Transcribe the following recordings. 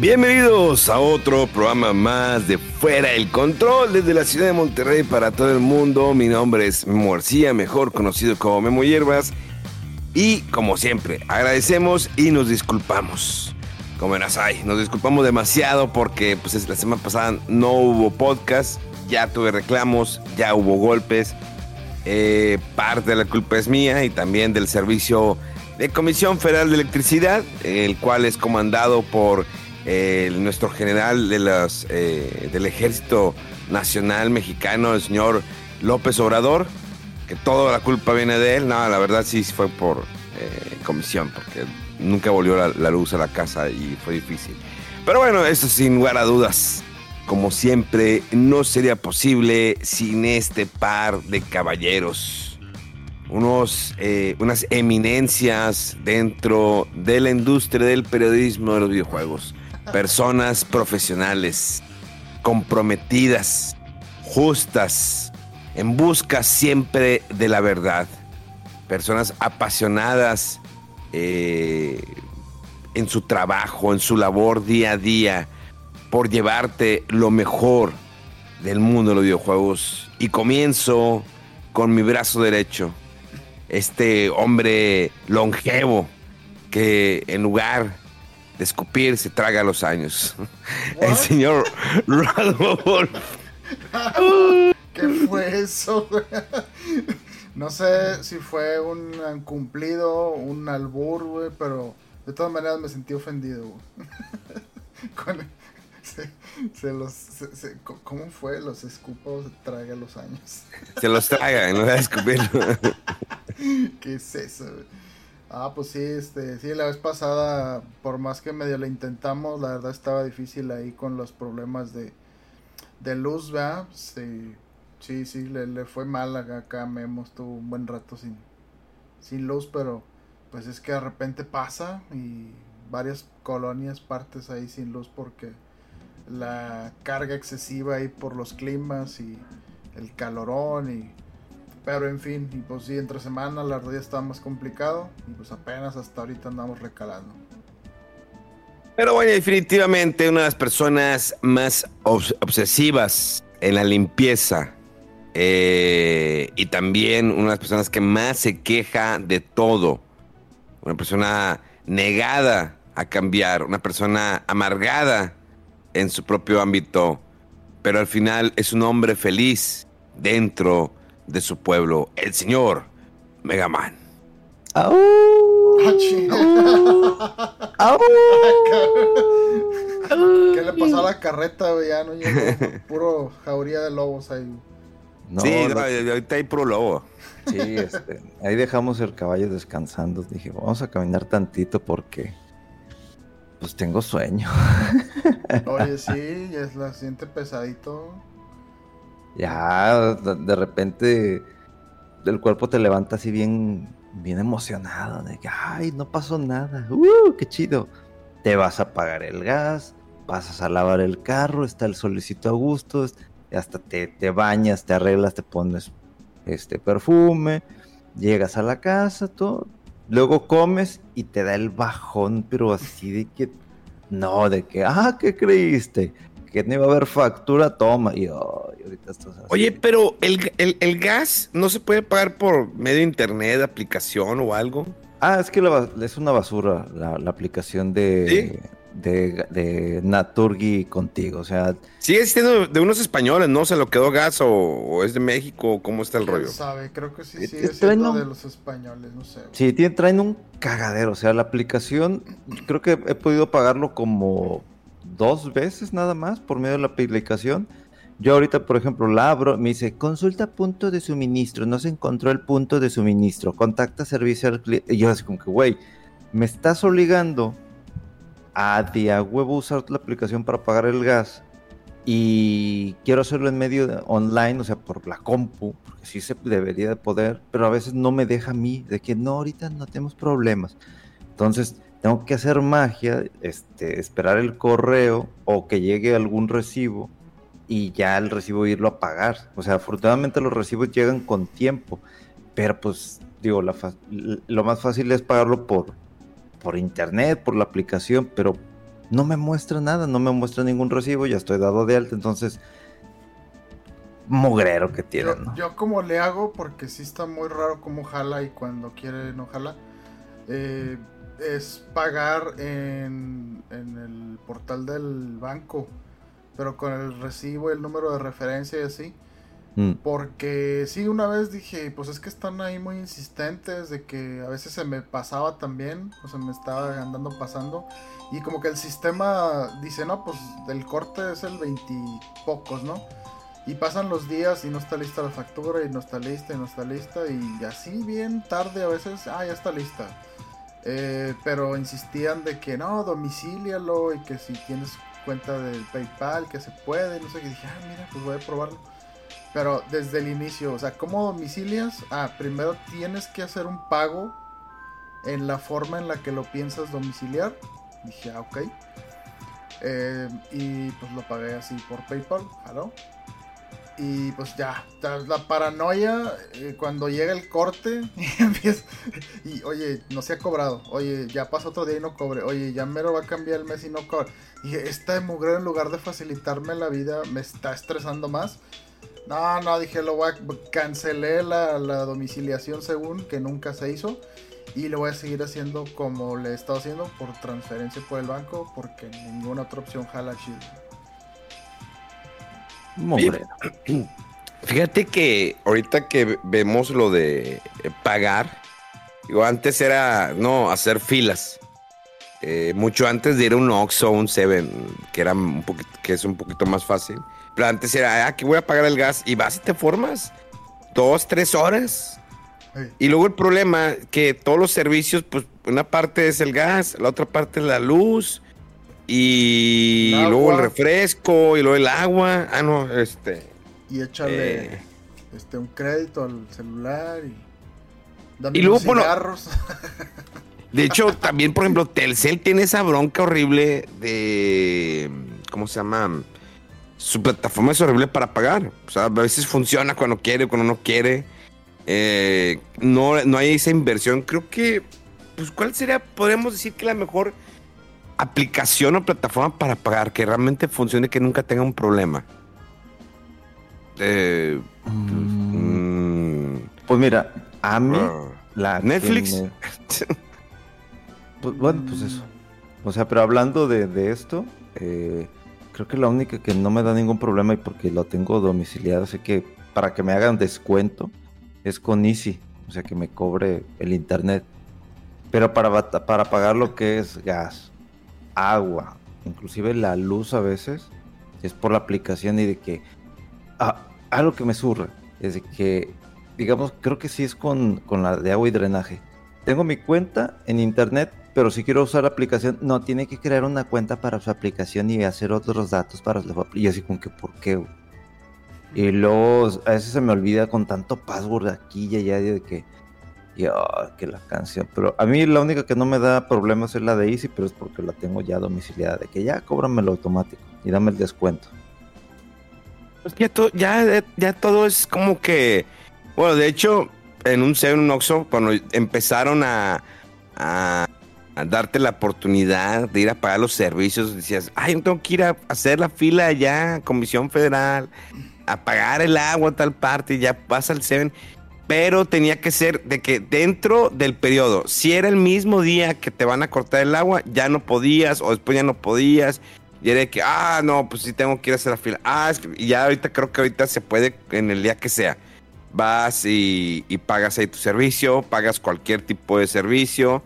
Bienvenidos a otro programa más de Fuera el Control desde la ciudad de Monterrey para todo el mundo. Mi nombre es Memo García, mejor conocido como Memo Hierbas. Y como siempre, agradecemos y nos disculpamos. Como en Asai, nos disculpamos demasiado porque pues, la semana pasada no hubo podcast, ya tuve reclamos, ya hubo golpes. Eh, parte de la culpa es mía y también del Servicio de Comisión Federal de Electricidad, el cual es comandado por nuestro general de las, eh, del Ejército Nacional Mexicano, el señor López Obrador, que toda la culpa viene de él. No, la verdad sí fue por eh, comisión, porque nunca volvió la, luz a la casa y fue difícil. Pero bueno, eso sin lugar a dudas. Como siempre, no sería posible sin este par de caballeros. Unos, eh, unas eminencias dentro de la industria del periodismo de los videojuegos personas profesionales, comprometidas, justas, en busca siempre de la verdad, personas apasionadas eh, en su trabajo, en su labor día a día, por llevarte lo mejor del mundo de los videojuegos. Y comienzo con mi brazo derecho, este hombre longevo que en lugar de escupir se traga los años. El señor Rodolfo. ¿Qué fue eso? No sé si fue un cumplido, un albur, güey, pero de todas maneras me sentí ofendido, güey. se, los, ¿Cómo fue? Los escupo, se traga los años. Se los traga, no a escupir. ¿Qué es eso, güey? Ah, pues sí, este, sí, la vez pasada, por más que medio lo intentamos, la verdad estaba difícil ahí con los problemas de, de luz, ¿verdad? Sí, sí, sí, le, fue mal acá, Memo, estuvo un buen rato sin, sin luz, pero pues es que de repente pasa y varias colonias partes ahí sin luz porque la carga excesiva ahí por los climas y el calorón y pero en fin, y pues sí, entre semana la verdad ya está más complicado y pues apenas hasta ahorita andamos recalando. Pero bueno, definitivamente una de las personas más obsesivas en la limpieza eh, y también una de las personas que más se queja de todo. Una persona negada a cambiar, una persona amargada en su propio ámbito, pero al final es un hombre feliz dentro de su pueblo, el señor Megaman. Ah, ¿Qué le pasó a la carreta, Ya no puro jauría de lobos ahí. sí, ahorita hay puro lobo. Sí, este, ahí dejamos el caballo descansando. Dije, vamos a caminar tantito porque pues tengo sueño. Oye, sí, es la siente pesadito ya de repente el cuerpo te levanta así bien, bien emocionado, de que, ay, no pasó nada, ¡uh, qué chido! Te vas a apagar el gas, pasas a lavar el carro, está el solicito a gusto, hasta te, te bañas, te arreglas, te pones este perfume, llegas a la casa, todo, luego comes y te da el bajón, pero así de que, no, de que, ah, ¿qué creíste? Que no iba a haber factura, toma. Y ahorita estás Oye, pero el, gas no se puede pagar por medio de internet, aplicación o algo. Ah, es que es una basura la, aplicación de, de, de Naturgi contigo. O sea, Sigue siendo de unos españoles, ¿no? ¿Se lo quedó gas o, o es de México? ¿Cómo está el ¿Quién rollo? sabe? Creo que sí Eh, sigue eh, siendo traen un- de los españoles, no sé. Sí, tiene- traen un cagadero. O sea, la aplicación, creo que he podido pagarlo como dos veces nada más por medio de la aplicación. Yo ahorita, por ejemplo, la abro, me dice, consulta punto de suministro, no se encontró el punto de suministro, contacta servicio al cliente. Y yo así como que, güey, me estás obligando a de huevo usar la aplicación para pagar el gas y quiero hacerlo en medio de- online, o sea, por la compu, porque sí se debería de poder, pero a veces no me deja a mí, de que no, ahorita no tenemos problemas. Entonces, tengo que hacer magia, este, esperar el correo o que llegue algún recibo y ya el recibo irlo a pagar. O sea, afortunadamente los recibos llegan con tiempo, pero pues digo, la lo más fácil es pagarlo por, por internet, por la aplicación, pero no me muestra nada, no me muestra ningún recibo, ya estoy dado de alta, entonces mugrero que Yo, tienen, ¿no? yo como le hago, porque sí está muy raro cómo jala y cuando quiere no jala, eh, es pagar en, en el portal del banco, pero con el recibo, el número de referencia y así. Mm, Porque sí, una vez dije, pues es que están ahí muy insistentes de que a veces se me pasaba también, o se me estaba andando pasando. Y como que el sistema dice, no, pues el corte es el veintipocos, ¿no? Y pasan los días y no está lista la factura y no está lista y no está lista y así bien tarde a veces, ah, ya está lista. Eh, pero insistían de que no, domicílialo y que si tienes cuenta del PayPal, que se puede, no sé, que dije, ah, mira, pues voy a probarlo. Pero desde el inicio, o sea, ¿cómo domicilias? Ah, primero tienes que hacer un pago en la forma en la que lo piensas domiciliar. Dije, ah, ok. Eh, y pues lo pagué así por PayPal, jaló. Y pues ya, la paranoia eh, cuando llega el corte y empieza- y oye, no se ha cobrado, oye, ya pasa otro día y no cobre, oye, ya mero va a cambiar el mes y no cobre. Dije, esta de mugre en lugar de facilitarme la vida me está estresando más. No, no, dije, lo voy a cancelé la, la domiciliación según que nunca se hizo y lo voy a seguir haciendo como le he estado haciendo por transferencia por el banco porque ninguna otra opción jala chido. Fíjate que ahorita que vemos lo de eh, pagar, digo, antes era, no, hacer filas. Eh, mucho antes de ir a un Oxxo o un Seven, que era un poquito, que es un poquito más fácil. Pero antes era, ah, que voy a pagar el gas y vas y te formas. Dos, tres horas. Y luego el problema que todos los servicios, pues una parte es el gas, la otra parte es la luz y El luego el refresco y luego el agua. Ah, no, este. Y échale Eh. este un crédito al celular y dame Y luego, bueno. De hecho, también, por ejemplo, Telcel tiene esa bronca horrible de. ¿Cómo se llama? Su plataforma es horrible para pagar. O sea, a veces funciona cuando quiere, cuando no quiere. Eh, no, no hay esa inversión. Creo que. Pues, ¿cuál sería? Podríamos decir que la mejor aplicación o plataforma para pagar que realmente funcione, que nunca tenga un problema. Eh, Mm, mm, Pues mira, a mí ah, la Netflix. me- Pues, bueno, pues eso. O sea, pero hablando de, de esto, eh, creo que la única que no me da ningún problema y porque lo tengo domiciliado, sé que para que me hagan descuento es con Easy, o sea, que me cobre el internet. Pero para, para pagar lo que es gas, agua, inclusive la luz a veces, es por la aplicación y de que... Ah, algo que me surra es de que, digamos, creo que sí es con, con la de agua y drenaje. Tengo mi cuenta en internet, pero si quiero usar la aplicación, no, tiene que crear una cuenta para su aplicación y hacer otros datos para apli- Y así como que, ¿por qué? Y luego a veces se me olvida con tanto password aquí y allá de que, que la canción. Pero a mí la única que no me da problemas es la de Easy, pero es porque la tengo ya domiciliada, de que ya cóbramelo automático y dame el descuento. Pues ya, to- ya, ya todo es como que. Bueno, de hecho, en un Seven, un Oxxo, cuando empezaron a, darte la oportunidad de ir a pagar los servicios, decías, ay, yo tengo que ir a hacer la fila allá, Comisión Federal, a pagar el agua tal parte, y ya vas al Seven. Pero tenía que ser de que dentro del periodo, si era el mismo día que te van a cortar el agua, ya no podías o después ya no podías. Y era de que, ah, no, pues sí tengo que ir a hacer la fila. Ah, es que y ya ahorita creo que ahorita se puede en el día que sea. Vas y, y pagas ahí tu servicio, pagas cualquier tipo de servicio.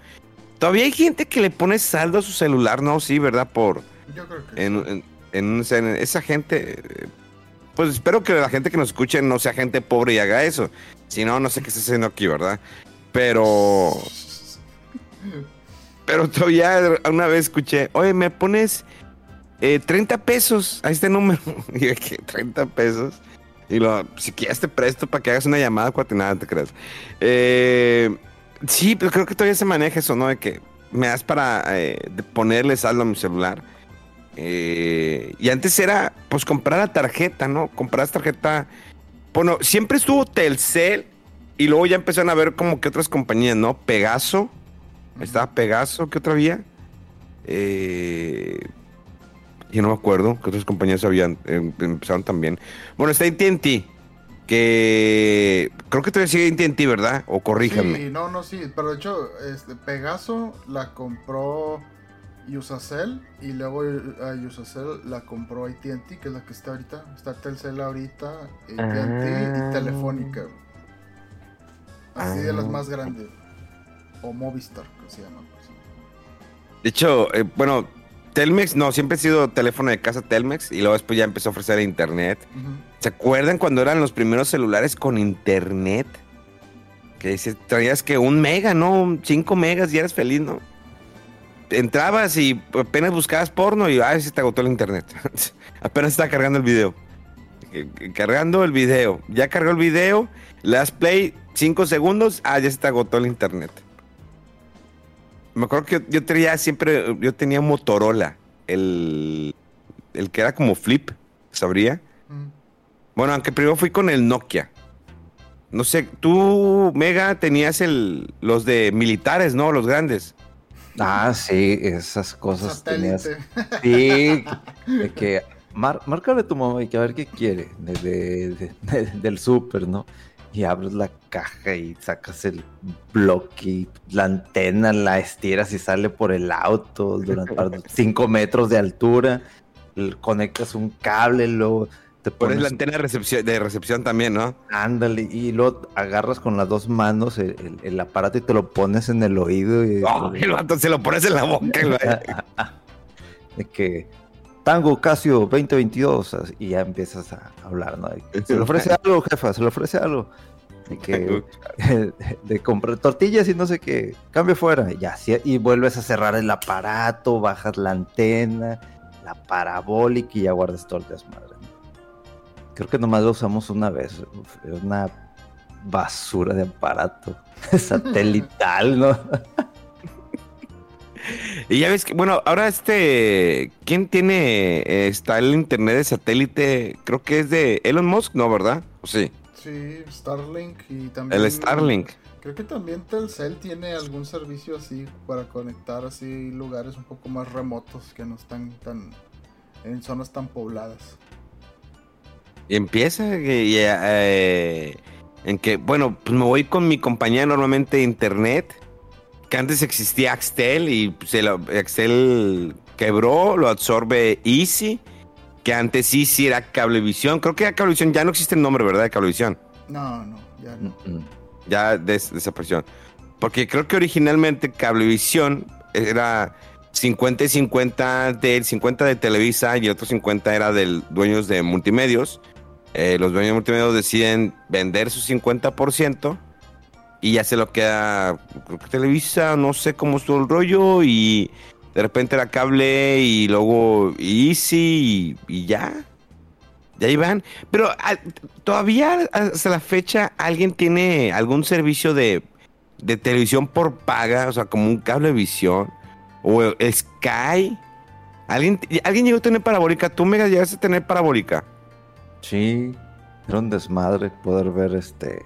Todavía hay gente que le pone saldo a su celular, ¿no? Sí, ¿verdad? Por, Yo creo que en, sí. en- en un- en esa gente, eh, pues espero que la gente que nos escuche no sea gente pobre y haga eso. Si no, no sé qué está haciendo aquí, ¿verdad? Pero, pero todavía una vez escuché, oye, me pones eh, 30 pesos a este número. Y ¿qué? 30 pesos. Y lo, si quieres te presto para que hagas una llamada, cuate, nada, te creas. Eh, sí, pero creo que todavía se maneja eso, ¿no? De que me das para eh, ponerle saldo a mi celular. Eh, y antes era, pues, comprar la tarjeta, ¿no? Comprar tarjeta. Bueno, siempre estuvo Telcel y luego ya empezaron a ver como que otras compañías, ¿no? Pegaso. Estaba Pegaso, ¿qué otra había? Eh, yo no me acuerdo qué otras compañías habían. eh, empezaron también. Bueno, está AT&T, que creo que todavía sigue AT&T, ¿verdad? O corríjanme. Sí, no, no, sí, pero de hecho, este, Pegaso la compró Usacell y luego a Usacell la compró AT&T, que es la que está ahorita. Está Telcel ahorita, AT&T Ah. y Telefónica. güey. Así de las Ah. más grandes. O Movistar, que se llama. pues. De hecho, eh, bueno, Telmex, no, siempre ha sido teléfono de casa Telmex y luego después ya empezó a ofrecer internet. ¿Se acuerdan cuando eran los primeros celulares con internet? Que dices, traías que un mega, ¿no? Cinco megas y eras feliz, ¿no? Entrabas y apenas buscabas porno y, ay, se te agotó el internet. apenas está cargando el video. Eh, eh, Cargando el video. Ya cargó el video, le das play, cinco segundos, ah, ya se te agotó el internet. Me acuerdo que yo, yo tenía siempre, yo tenía Motorola, el, el que era como flip, ¿sabría? Ujú. Bueno, aunque primero fui con el Nokia. No sé, tú, Mega, tenías el, los de militares, ¿no? Los grandes. Ah, sí, esas cosas tenías. Sí, de que mar- márcale a tu mamá y que a ver qué quiere de- de- de- de- del súper, ¿no? Y abres la caja y sacas el bloque y la antena la estiras y sale por el auto durante 5 metros de altura. Conectas un cable, luego te Pones la antena de recepción, de recepción también, ¿no? Ándale, y luego agarras con las dos manos el, el- el aparato y te lo pones en el oído. Y, Oh, el vato se lo pones en la boca. lo- de que Tango Casio 2022 así, y ya empiezas a hablar, ¿no? Se le ofrece algo, jefa, se le ofrece algo. De que de comprar tortillas y no sé qué, cambio fuera, y ya, sí, y vuelves a cerrar el aparato, bajas la antena, la parabólica y ya guardas todo el desmadre. Creo que nomás lo usamos una vez, era una basura de aparato satelital, ¿no? Y ya ves que, bueno, ahora este, ¿quién tiene, eh, está el internet de satélite? Creo que es de Elon Musk, ¿no, verdad? ¿O sí? Sí, Starlink y también. El Starlink. Creo que también Telcel tiene algún servicio así para conectar así lugares un poco más remotos que no están tan en zonas tan pobladas. Y empieza y, eh, en que, bueno, pues me voy con mi compañía normalmente de internet, que antes existía Axtel y se lo, Axtel quebró, lo absorbe Easy, que antes Easy era Cablevisión. Creo que ya Cablevisión ya no existe el nombre, ¿verdad? De Cablevisión. No, no, ya no. Ya des- desapareció. Porque creo que originalmente Cablevisión era 50 y 50 del 50 de Televisa y otro 50 era del dueños de multimedios. Eh, los dueños multimedios deciden vender su 50% y ya se lo queda creo que Televisa, no sé cómo estuvo el rollo y de repente era cable y luego Easy y, y ya. Ya iban. Pero todavía hasta la fecha alguien tiene algún servicio de, de televisión por paga, o sea, como un cablevisión o Sky. ¿Alguien, ¿Alguien llegó a tener parabólica? ¿Tú, Mega, llegaste a tener parabólica? Sí, era un desmadre poder ver este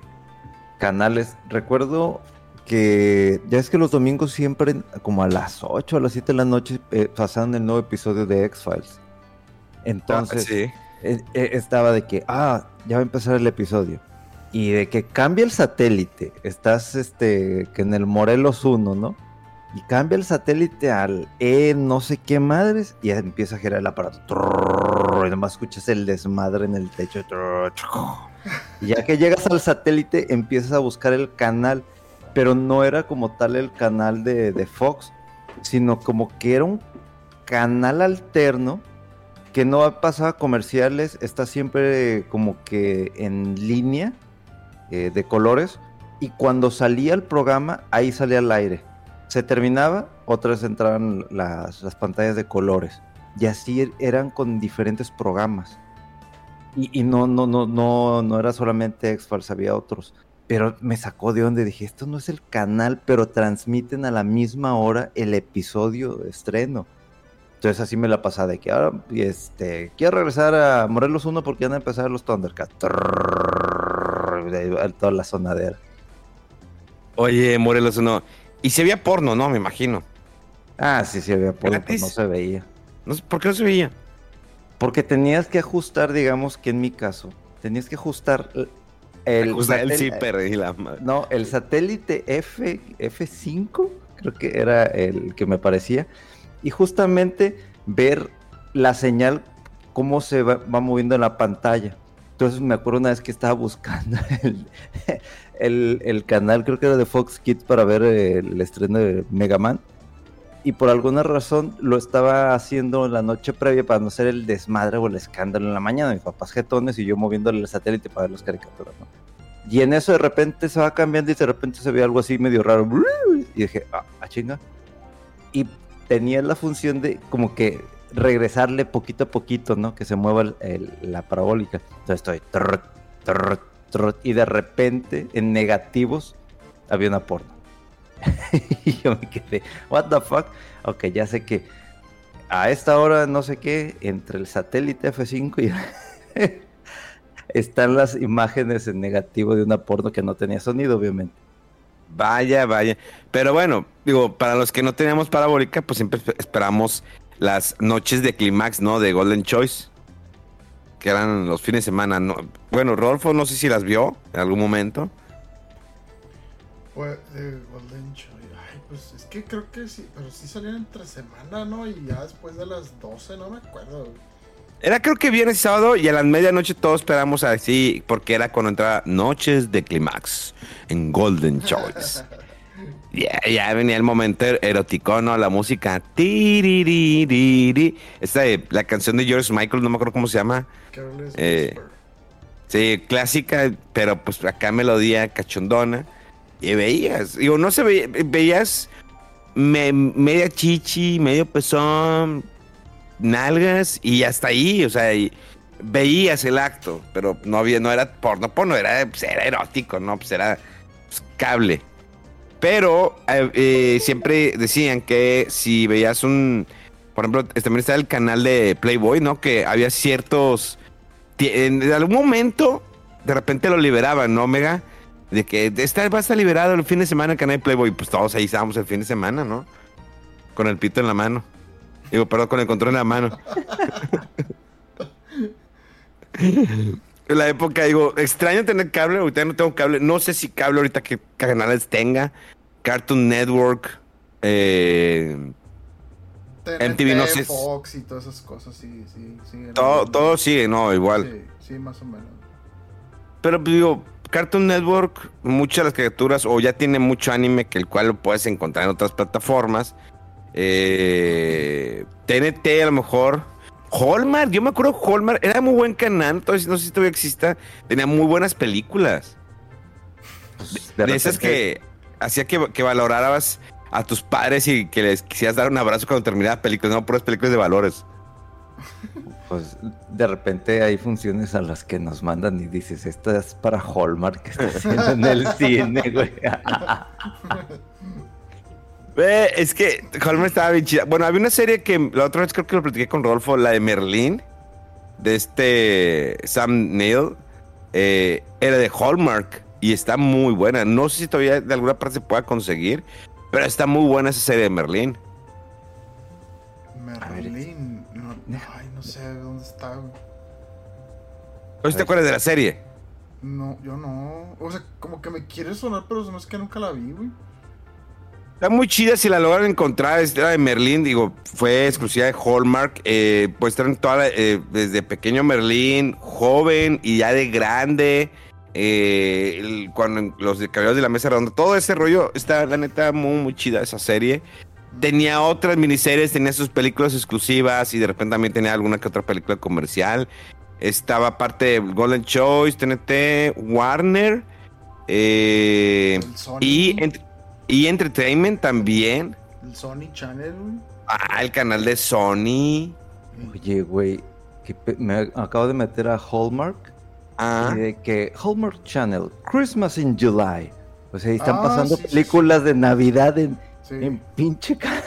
canales. Recuerdo que ya es que los domingos siempre, como a las 8 a las 7 de la noche, eh, pasaban el nuevo episodio de X-Files. Entonces, Ah, sí. eh, eh, estaba de que, ah, ya va a empezar el episodio. Y de que cambia el satélite. Estás este, que en el Morelos 1, ¿no? Y cambia el satélite al E no sé qué madres y empieza a girar el aparato. Y nomás escuchas el desmadre en el techo. Y ya que llegas al satélite, empiezas a buscar el canal. Pero no era como tal el canal de, Fox, sino como que era un canal alterno que no pasaba comerciales, está siempre como que en línea eh, de colores y cuando salía el programa ahí salía al aire. Se terminaba, otras entraban las, las pantallas de colores y así eran con diferentes programas. Y, y no, no, no, no, no era solamente X-Files, había otros. Pero me sacó de donde dije, esto no es el canal, pero transmiten a la misma hora el episodio de estreno. Entonces así me la pasaba de que ahora este, quiero regresar a Morelos 1 porque van a empezar los Thundercats. Toda la sonadera. Oye, Morelos 1. Y se veía porno, ¿no? Me imagino. Ah, sí, sí había porno, Gratis. no se veía. No ¿Por qué no se veía? Porque tenías que ajustar, digamos que en mi caso, tenías que ajustar el, Ajustar el zipper y la madre. No, el satélite F, F5, creo que era el que me parecía. Y justamente ver la señal, cómo se va, va moviendo en la pantalla. Entonces me acuerdo una vez que estaba buscando el, el- el canal, creo que era de Fox Kids, para ver el estreno de Mega Man. Y por alguna razón lo estaba haciendo la noche previa para no hacer el desmadre o el escándalo en la mañana. Mis papás jetones y yo moviéndole el satélite para ver las caricaturas, ¿no? Y en eso de repente se va cambiando y de repente se ve algo así medio raro. Y dije, ah, ah, chinga. Y tenía la función de como que regresarle poquito a poquito, ¿no? Que se mueva la parabólica. Entonces estoy... trrr, trrr, trrr, y de repente, en negativos, había una porno. y yo me quedé, what the fuck? Ok, ya sé que a esta hora, no sé qué, entre el satélite F5 y... están las imágenes en negativo de una porno que no tenía sonido, obviamente. Vaya, vaya. Pero bueno, digo, para los que no teníamos parabólica, pues siempre espe- esperamos las noches de clímax, ¿no? De Golden Choice. Que eran los fines de semana. ¿no? Bueno, Rodolfo no sé si las vio en algún momento. Pues, eh, Golden Choice. Ay, pues es que creo que sí, pero sí salían entre semana, ¿no? Y ya después de las 12, no me acuerdo. Era creo que viernes y sábado y a las medianoche todos esperamos así, porque era cuando entraba Noches de Clímax en Golden Choice. Ya, ya venía el momento erótico, ¿no? La música. Esta de la canción de George Michael, no me acuerdo cómo se llama. Eh. Sí, clásica, pero pues acá melodía cachondona. Y veías, digo, no se veía, veías me- media chichi, medio pezón, nalgas y hasta ahí, o sea, y veías el acto, pero no había, no era porno, porno, era, pues, era erótico, ¿no? Pues era pues, cable. Pero eh, eh, siempre decían que si veías un, por ejemplo, también está el canal de Playboy, ¿no? Que había ciertos en algún momento de repente lo liberaban, ¿no, Omega? De que está, va a estar liberado el fin de semana el canal de Playboy. Pues todos ahí estábamos el fin de semana, ¿no? Con el pito en la mano. Digo, perdón, con el control en la mano. en la época, digo, extraño tener cable, ahorita no tengo cable. No sé si cable ahorita que canales tenga. Cartoon Network. Eh, TNT, MTV no sé- Fox y todas esas cosas, sí, sí, sí. todo, todo sigue, no, igual. Sí, sí, más o menos. Pero pues, digo, Cartoon Network, muchas de las criaturas, o ya tiene mucho anime que el cual lo puedes encontrar en otras plataformas. Eh, TNT a lo mejor. Hallmark, yo me acuerdo Hallmark, era muy buen canal, entonces no sé si todavía exista. Tenía muy buenas películas. De, esas que hacía que, que valoraras a tus padres y que les quisieras dar un abrazo cuando terminaba películas, no puras películas de valores. Pues de repente hay funciones a las que nos mandan y dices, esta es para Hallmark que está haciendo en el cine, güey. Ve, es que Hallmark estaba bien chida. Bueno, había una serie que la otra vez creo que lo platiqué con Rodolfo, la de Merlín, de este Sam Neill. eh, era de Hallmark y está muy buena. No sé si todavía de alguna parte se pueda conseguir, pero está muy buena esa serie de Merlín. Merlín. No, ay, no sé dónde está. güey. ¿No te acuerdas de la serie? No, yo no. O sea, como que me quiere sonar, pero no es que nunca la vi, güey. Está muy chida si la logran encontrar. Es la de Merlín, digo, fue exclusiva de Hallmark. Eh, pues traen toda la- eh, desde pequeño Merlín, joven y ya de grande. eh, el- cuando los de Caballeros de la Mesa Redonda, todo ese rollo está, la neta, muy, muy chida esa serie. Tenía otras miniseries, tenía sus películas exclusivas y de repente también tenía alguna que otra película comercial. Estaba parte de Golden Choice, TNT, Warner. eh, y, ent- y Entertainment también. El Sony Channel, güey. Ah, el canal de Sony. Oye, güey, me acabo de meter a Hallmark Ah, y de que Hallmark Channel, Christmas in July. O sea, ahí están Ah, pasando sí, sí, películas de Navidad en, Sí. en pinche ca-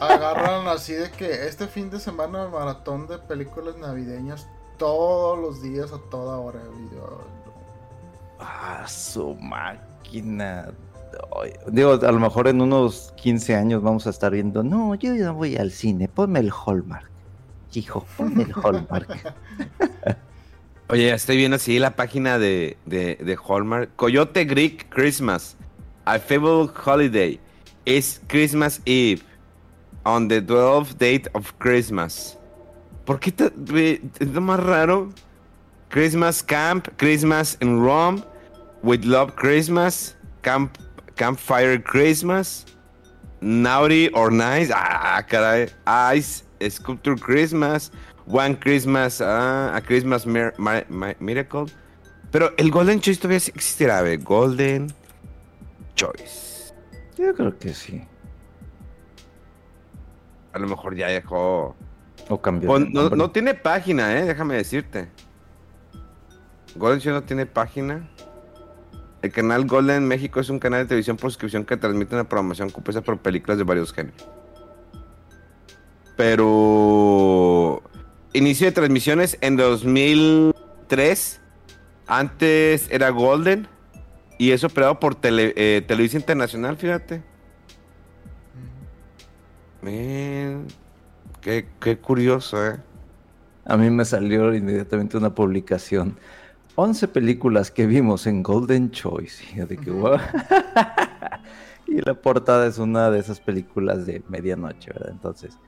Agarran así de que este fin de semana maratón de películas navideñas todos los días a toda hora. Yo, Ah, su máquina. Digo, a lo mejor en unos 15 años vamos a estar viendo, no, yo ya voy al cine, ponme el Hallmark. Hijo, ponme el Hallmark. oye, estoy viendo así la página de, de, de Hallmark. Coyote Greek Christmas. A Fable Holiday. Es Christmas Eve. On the 12th date of Christmas. ¿Por qué es lo más raro? Christmas Camp, Christmas in Rome, With Love Christmas, Camp, Campfire Christmas, Naughty or Nice, ah, caray, Ice, Sculpture Christmas, One Christmas, ah, A Christmas Mir- Mi- Mi- Miracle. Pero el Golden Choice todavía existirá, a ver, Golden Choice. Yo creo que sí. A lo mejor ya dejó. O cambió. No, no tiene página, eh, déjame decirte. Golden Show no tiene página. El canal Golden México es un canal de televisión por suscripción que transmite una programación compuesta por películas de varios géneros. Pero inicio de transmisiones en 2003. Antes era Golden y es operado por Tele- eh, Televisa Internacional, fíjate. Man, qué, qué curioso, ¿eh? A mí me salió inmediatamente una publicación. 11 películas que vimos en Golden Choice. Y la portada es una de esas películas de medianoche, ¿verdad? Entonces,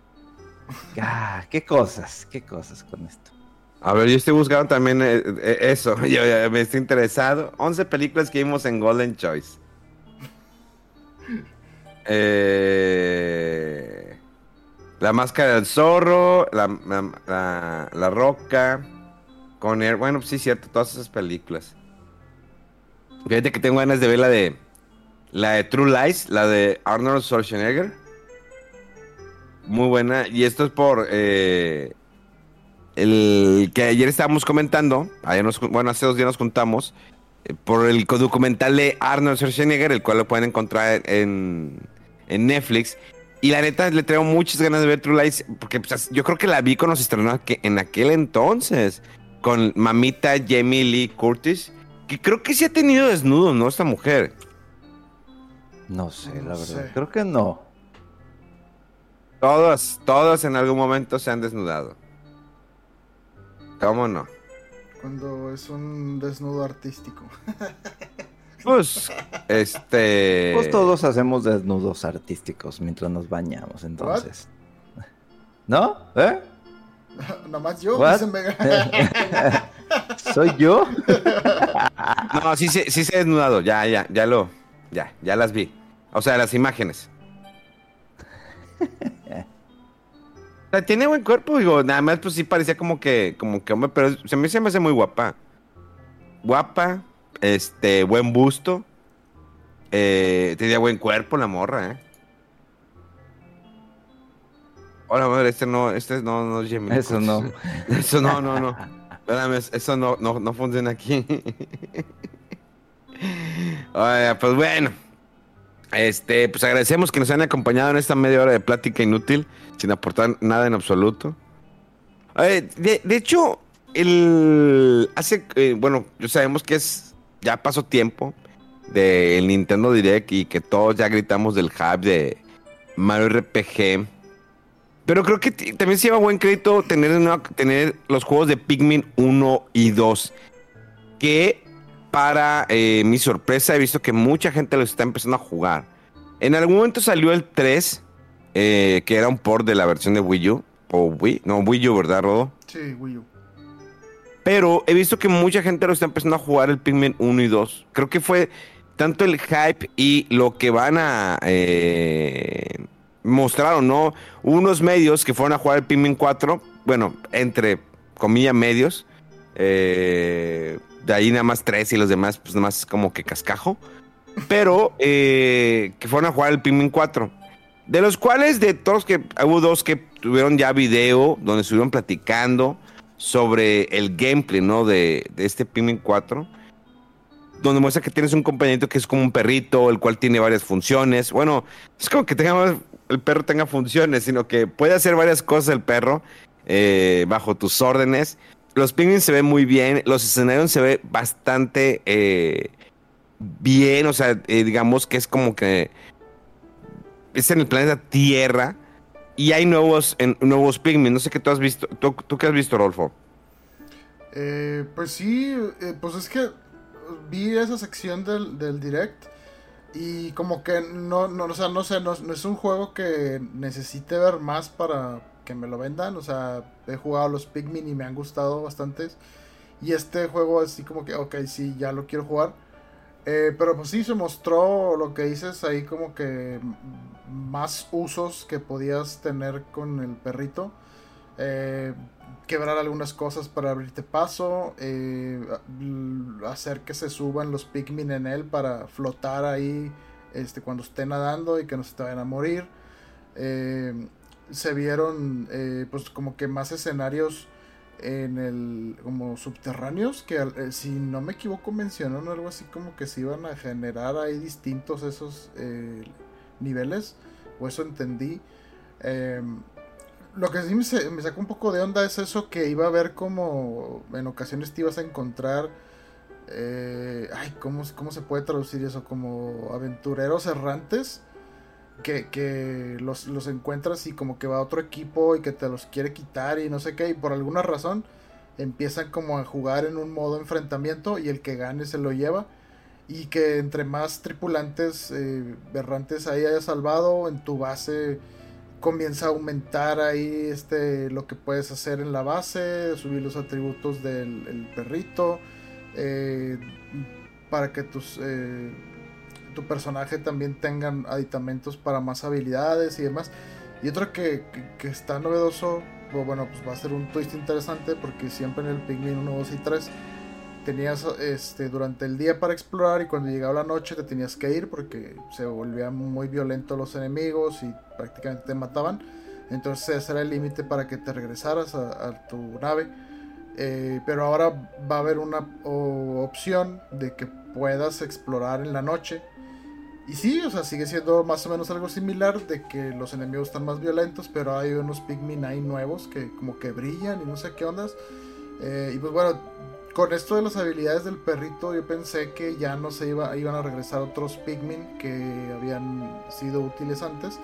ah, qué cosas, qué cosas con esto. A ver, yo estoy buscando también eh, eh, eso. Yo, me estoy interesado. 11 películas que vimos en Golden Choice. Eh, la Máscara del Zorro, La, la, la- La Roca, con Air. Bueno, pues sí, cierto, todas esas películas. Fíjate que tengo ganas de ver la de. La de True Lies, la de Arnold Schwarzenegger. Muy buena. Y esto es por. eh, el que ayer estábamos comentando, ayer nos- bueno, hace dos días nos juntamos, eh, por el documental de Arnold Schwarzenegger, el cual lo pueden encontrar en, en Netflix. Y la neta, le traigo muchas ganas de ver True Lies, porque pues, yo creo que la vi cuando se estrenó en aquel entonces, con mamita Jamie Lee Curtis, que creo que sí ha tenido desnudo, ¿no? Esta mujer. No sé, la No verdad. sé. Creo que no. Todos, todos en algún momento se han desnudado. ¿Cómo no? Cuando es un desnudo artístico. Pues, este... Pues todos hacemos desnudos artísticos mientras nos bañamos, entonces. ¿No? ¿Eh? Nada más yo, What? dice Mega. ¿Soy yo? No, sí, se- sí se ha desnudado, ya, ya, ya lo, ya, ya las vi. O sea, las imágenes. O sea, tiene buen cuerpo, digo, nada más pues sí parecía como que, como que hombre, pero se me, se me hace muy guapa. Guapa, este, buen busto. Eh, tenía buen cuerpo la morra, eh. Hola, madre, este no, este no, no es Lee Eso no. Eso no, no, no. Espérame, eso no, no, no funciona aquí. Pues bueno. Este, pues agradecemos que nos hayan acompañado en esta media hora de plática inútil, sin aportar nada en absoluto. Oye, de, de hecho, el hace, eh, bueno, ya sabemos que es, ya pasó tiempo del Nintendo Direct y que todos ya gritamos del hype de Mario RPG. Pero creo que también se lleva buen crédito tener, tener los juegos de Pikmin 1 y 2. Que para eh, mi sorpresa, he visto que mucha gente lo está empezando a jugar. En algún momento salió el 3, eh, que era un port de la versión de Wii U. O Wii, no, Wii U, ¿verdad, Rodo? Sí, Wii U. Pero he visto que mucha gente lo está empezando a jugar el Pikmin 1 y 2. Creo que fue tanto el hype y lo que van a eh, mostrar o no. Unos medios que fueron a jugar el Pikmin 4, bueno, entre comillas medios. Eh, de ahí nada más tres y los demás, pues nada más como que cascajo. Pero eh, que fueron a jugar el Pikmin 4. De los cuales, de todos que hubo dos que tuvieron ya video donde estuvieron platicando sobre el gameplay, ¿no? De, de este Pikmin 4. Donde muestra que tienes un compañerito que es como un perrito, el cual tiene varias funciones. Bueno, es como que tenga, el perro tenga funciones, sino que puede hacer varias cosas el perro eh, bajo tus órdenes. Los Pikmin se ven muy bien, los escenarios se ve bastante eh, bien, o sea, eh, digamos que es como que es en el planeta Tierra y hay nuevos, en, nuevos Pikmin. No sé qué tú has visto. ¿Tú, tú qué has visto, Rolfo? Eh, pues sí, eh, pues es que vi esa sección del direct y como que no, no, o sea, no sé, no, es un juego que necesite ver más para que me lo vendan. O sea, he jugado los Pikmin y me han gustado bastantes. Y este juego así como que, ok, sí, ya lo quiero jugar. Eh, pero pues sí se mostró lo que dices ahí como que más usos que podías tener con el perrito. Eh, quebrar algunas cosas para abrirte paso. Eh, hacer que se suban los Pikmin en él para flotar ahí este, cuando esté nadando y que no se te vayan a morir. Eh, se vieron eh, pues como que más escenarios en el como subterráneos que eh, si no me equivoco mencionaron algo así como que se iban a generar ahí distintos esos eh, niveles o eso entendí em, lo que sí me, sacó un poco de onda es eso que iba a ver como en ocasiones te ibas a encontrar eh, ay ¿cómo, cómo se puede traducir eso como aventureros errantes que, que los, los, encuentras y como que va otro equipo y que te los quiere quitar y no sé qué, y por alguna razón empiezan como a jugar en un modo enfrentamiento y el que gane se lo lleva. Y que entre más tripulantes eh, berrantes ahí haya salvado, en tu base comienza a aumentar ahí este, lo que puedes hacer en la base, subir los atributos del perrito, eh, para que tus... Eh, tu personaje también tengan aditamentos para más habilidades y demás. Y otro que, que, está novedoso, bueno, pues va a ser un twist interesante porque siempre en el Pikmin 1, 2 y 3 tenías este, durante el día para explorar y cuando llegaba la noche te tenías que ir porque se volvían muy violentos los enemigos y prácticamente te mataban. Entonces ese era el límite para que te regresaras a, tu nave. Eh, pero ahora va a haber una opción de que puedas explorar en la noche y sí, o sea, sigue siendo más o menos algo similar de que los enemigos están más violentos, pero hay unos Pikmin ahí nuevos que como que brillan y no sé qué ondas. Eh, y pues bueno, con esto de las habilidades del perrito, yo pensé que ya no se iba, iban a regresar otros Pikmin que habían sido útiles antes.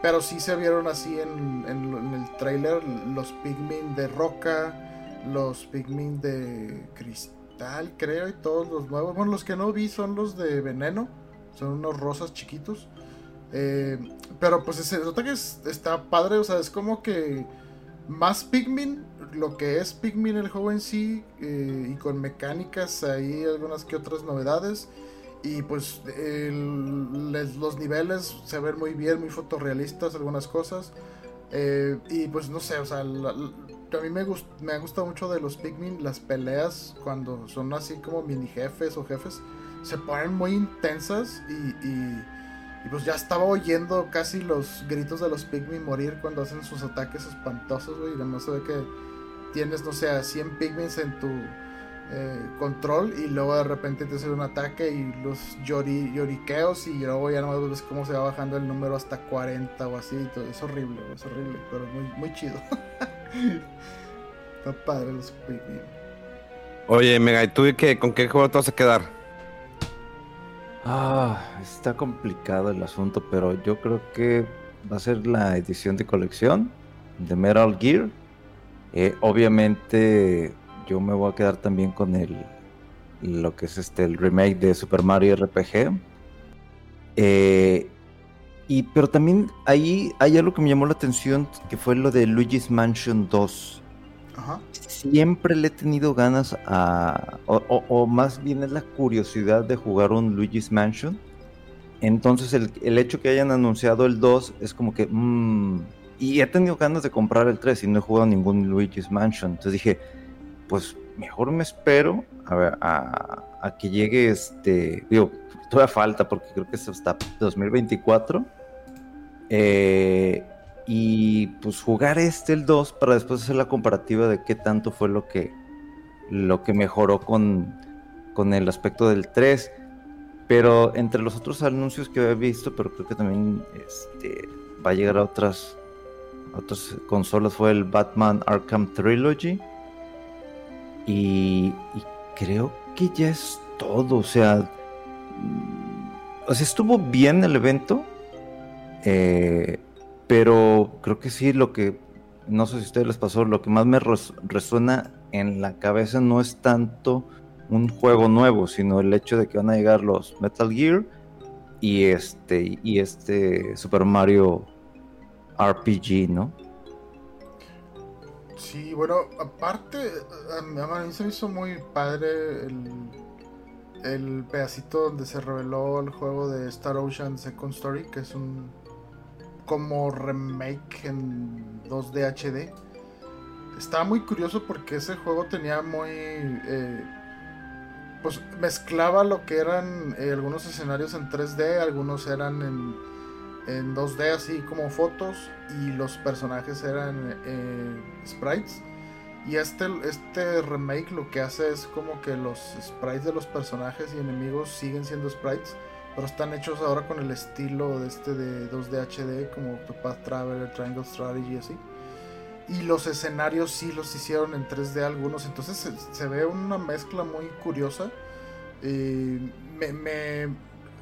Pero sí se vieron así en, el trailer los Pikmin de roca, los Pikmin de cristal, creo, y todos los nuevos. Bueno, los que no vi son los de veneno son unos rosas chiquitos. Eh, pero pues se nota que es, está padre, o sea, es como que más Pikmin, lo que es Pikmin el juego en sí, eh, y con mecánicas, hay algunas que otras novedades. Y pues los niveles se ven muy bien, muy fotorrealistas, algunas cosas. Eh, y pues no sé, o sea, a mí me, gust, me ha gustado mucho de los Pikmin las peleas cuando son así como mini jefes o jefes se ponen muy intensas y, y, y, pues ya estaba oyendo casi los gritos de los Pikmin morir cuando hacen sus ataques espantosos, güey. Y además se ve que tienes, no sé, 100 Pikmins en tu eh, control y luego de repente te hace un ataque y los llori, lloriqueos y luego ya no ves cómo se va bajando el número hasta 40 o así. Todo. Es horrible, es horrible, pero muy, muy chido. Está padre los Pikmin. Oye, Mega, ¿y tú qué, con qué juego te vas a quedar? Ah, está complicado el asunto, pero yo creo que va a ser la edición de colección de Metal Gear. Eh, obviamente yo me voy a quedar también con el lo que es este el remake de Super Mario RPG. Eh, y, pero también ahí hay algo que me llamó la atención, que fue lo de Luigi's Mansion 2. Siempre le he tenido ganas a, o, más bien es la curiosidad de jugar un Luigi's Mansion. Entonces el, el hecho que hayan anunciado el 2 es como que, mmm, y he tenido ganas de comprar el 3 y no he jugado ningún Luigi's Mansion. Entonces dije, pues mejor me espero a, a, que llegue este. Digo, todavía falta porque creo que es hasta 2024. Eh, y pues jugar este, el 2, para después hacer la comparativa de qué tanto fue lo que, lo que mejoró con, con el aspecto del 3. Pero entre los otros anuncios que había visto, pero creo que también este, va a llegar a otras otras consolas fue el Batman Arkham Trilogy. Y, creo que ya es todo. O sea, o sea, estuvo bien el evento. Eh, pero creo que sí, lo que, no sé si a ustedes les pasó, lo que más me resuena en la cabeza no es tanto un juego nuevo, sino el hecho de que van a llegar los Metal Gear y este, y este Super Mario RPG, ¿no? Sí, bueno, aparte, a mí se me hizo muy padre el, el pedacito donde se reveló el juego de Star Ocean Second Story, que es un como remake en 2D HD. Estaba muy curioso porque ese juego tenía muy... Eh, pues mezclaba lo que eran eh, algunos escenarios en 3D, algunos eran en en 2D así como fotos y los personajes eran eh, sprites. Y este, este remake lo que hace es como que los sprites de los personajes y enemigos siguen siendo sprites, pero están hechos ahora con el estilo de este de 2D HD como Path Traveler, Triangle Strategy así. Y los escenarios sí los hicieron en 3D algunos, entonces se, ve una mezcla muy curiosa. Eh, me,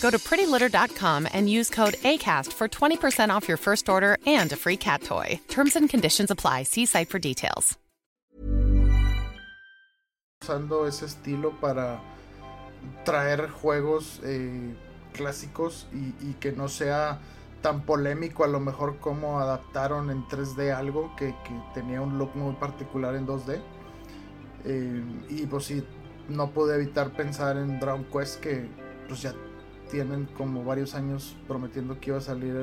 Go to prettylitter.com and use code ACAST for 20% off your first order and a free cat toy. Terms and conditions apply. See site for details. Usando ese estilo para traer juegos eh, clásicos y, y, que no sea tan polémico a lo mejor como adaptaron en 3D algo que, que tenía un look muy particular en 2D. Eh, y pues sí, no pude evitar pensar en Dragon Quest que pues ya tienen como varios años prometiendo que iba a salir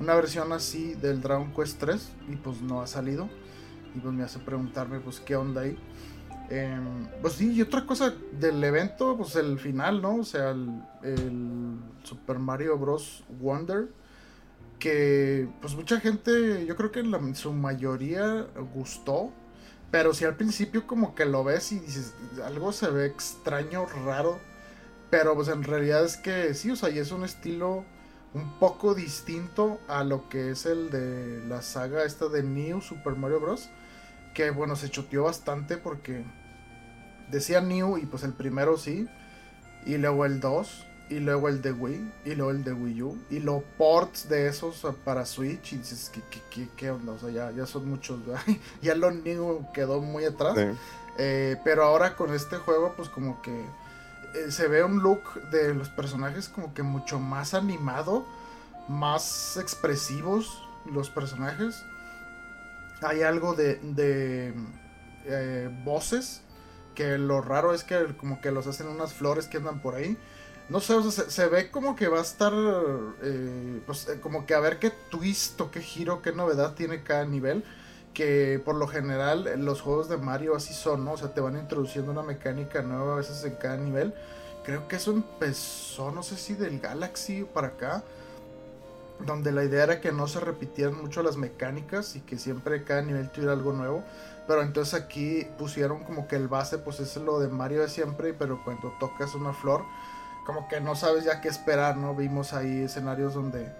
una versión así del Dragon Quest 3 y pues no ha salido. Y pues me hace preguntarme pues qué onda ahí. Em, pues sí, y otra cosa del evento, pues el final, ¿no? O sea, el, Super Mario Bros. Wonder. Que pues mucha gente, yo creo que su mayoría gustó. Pero si al principio como que lo ves y dices, algo se ve extraño, raro pero pues en realidad es que sí, o sea, y es un estilo un poco distinto a lo que es el de la saga esta de New Super Mario Bros. Que bueno, se choteó bastante porque decía New y pues el primero sí. Y luego el 2. Y luego el de Wii. Y luego el de Wii U. Y los ports de esos para Switch. Y dices, ¿qué, qué, onda? O sea, ya, ya son muchos. ya lo New quedó muy atrás. Eh, pero ahora con este juego pues como que eh, se ve un look de los personajes como que mucho más animado, más expresivos los personajes. Hay algo de, de eh, voces que lo raro es que como que los hacen unas flores que andan por ahí. No sé, o sea, se, ve como que va a estar, eh, pues, como que a ver qué twist qué giro, qué novedad tiene cada nivel que por lo general los juegos de Mario así son, ¿no? O sea, te van introduciendo una mecánica nueva a veces en cada nivel. Creo que eso empezó, no sé si del Galaxy para acá, donde la idea era que no se repitieran mucho las mecánicas y que siempre cada nivel tuviera algo nuevo. Pero entonces aquí pusieron como que el base pues es lo de Mario de siempre, pero cuando tocas una flor como que no sabes ya qué esperar, ¿no? Vimos ahí escenarios donde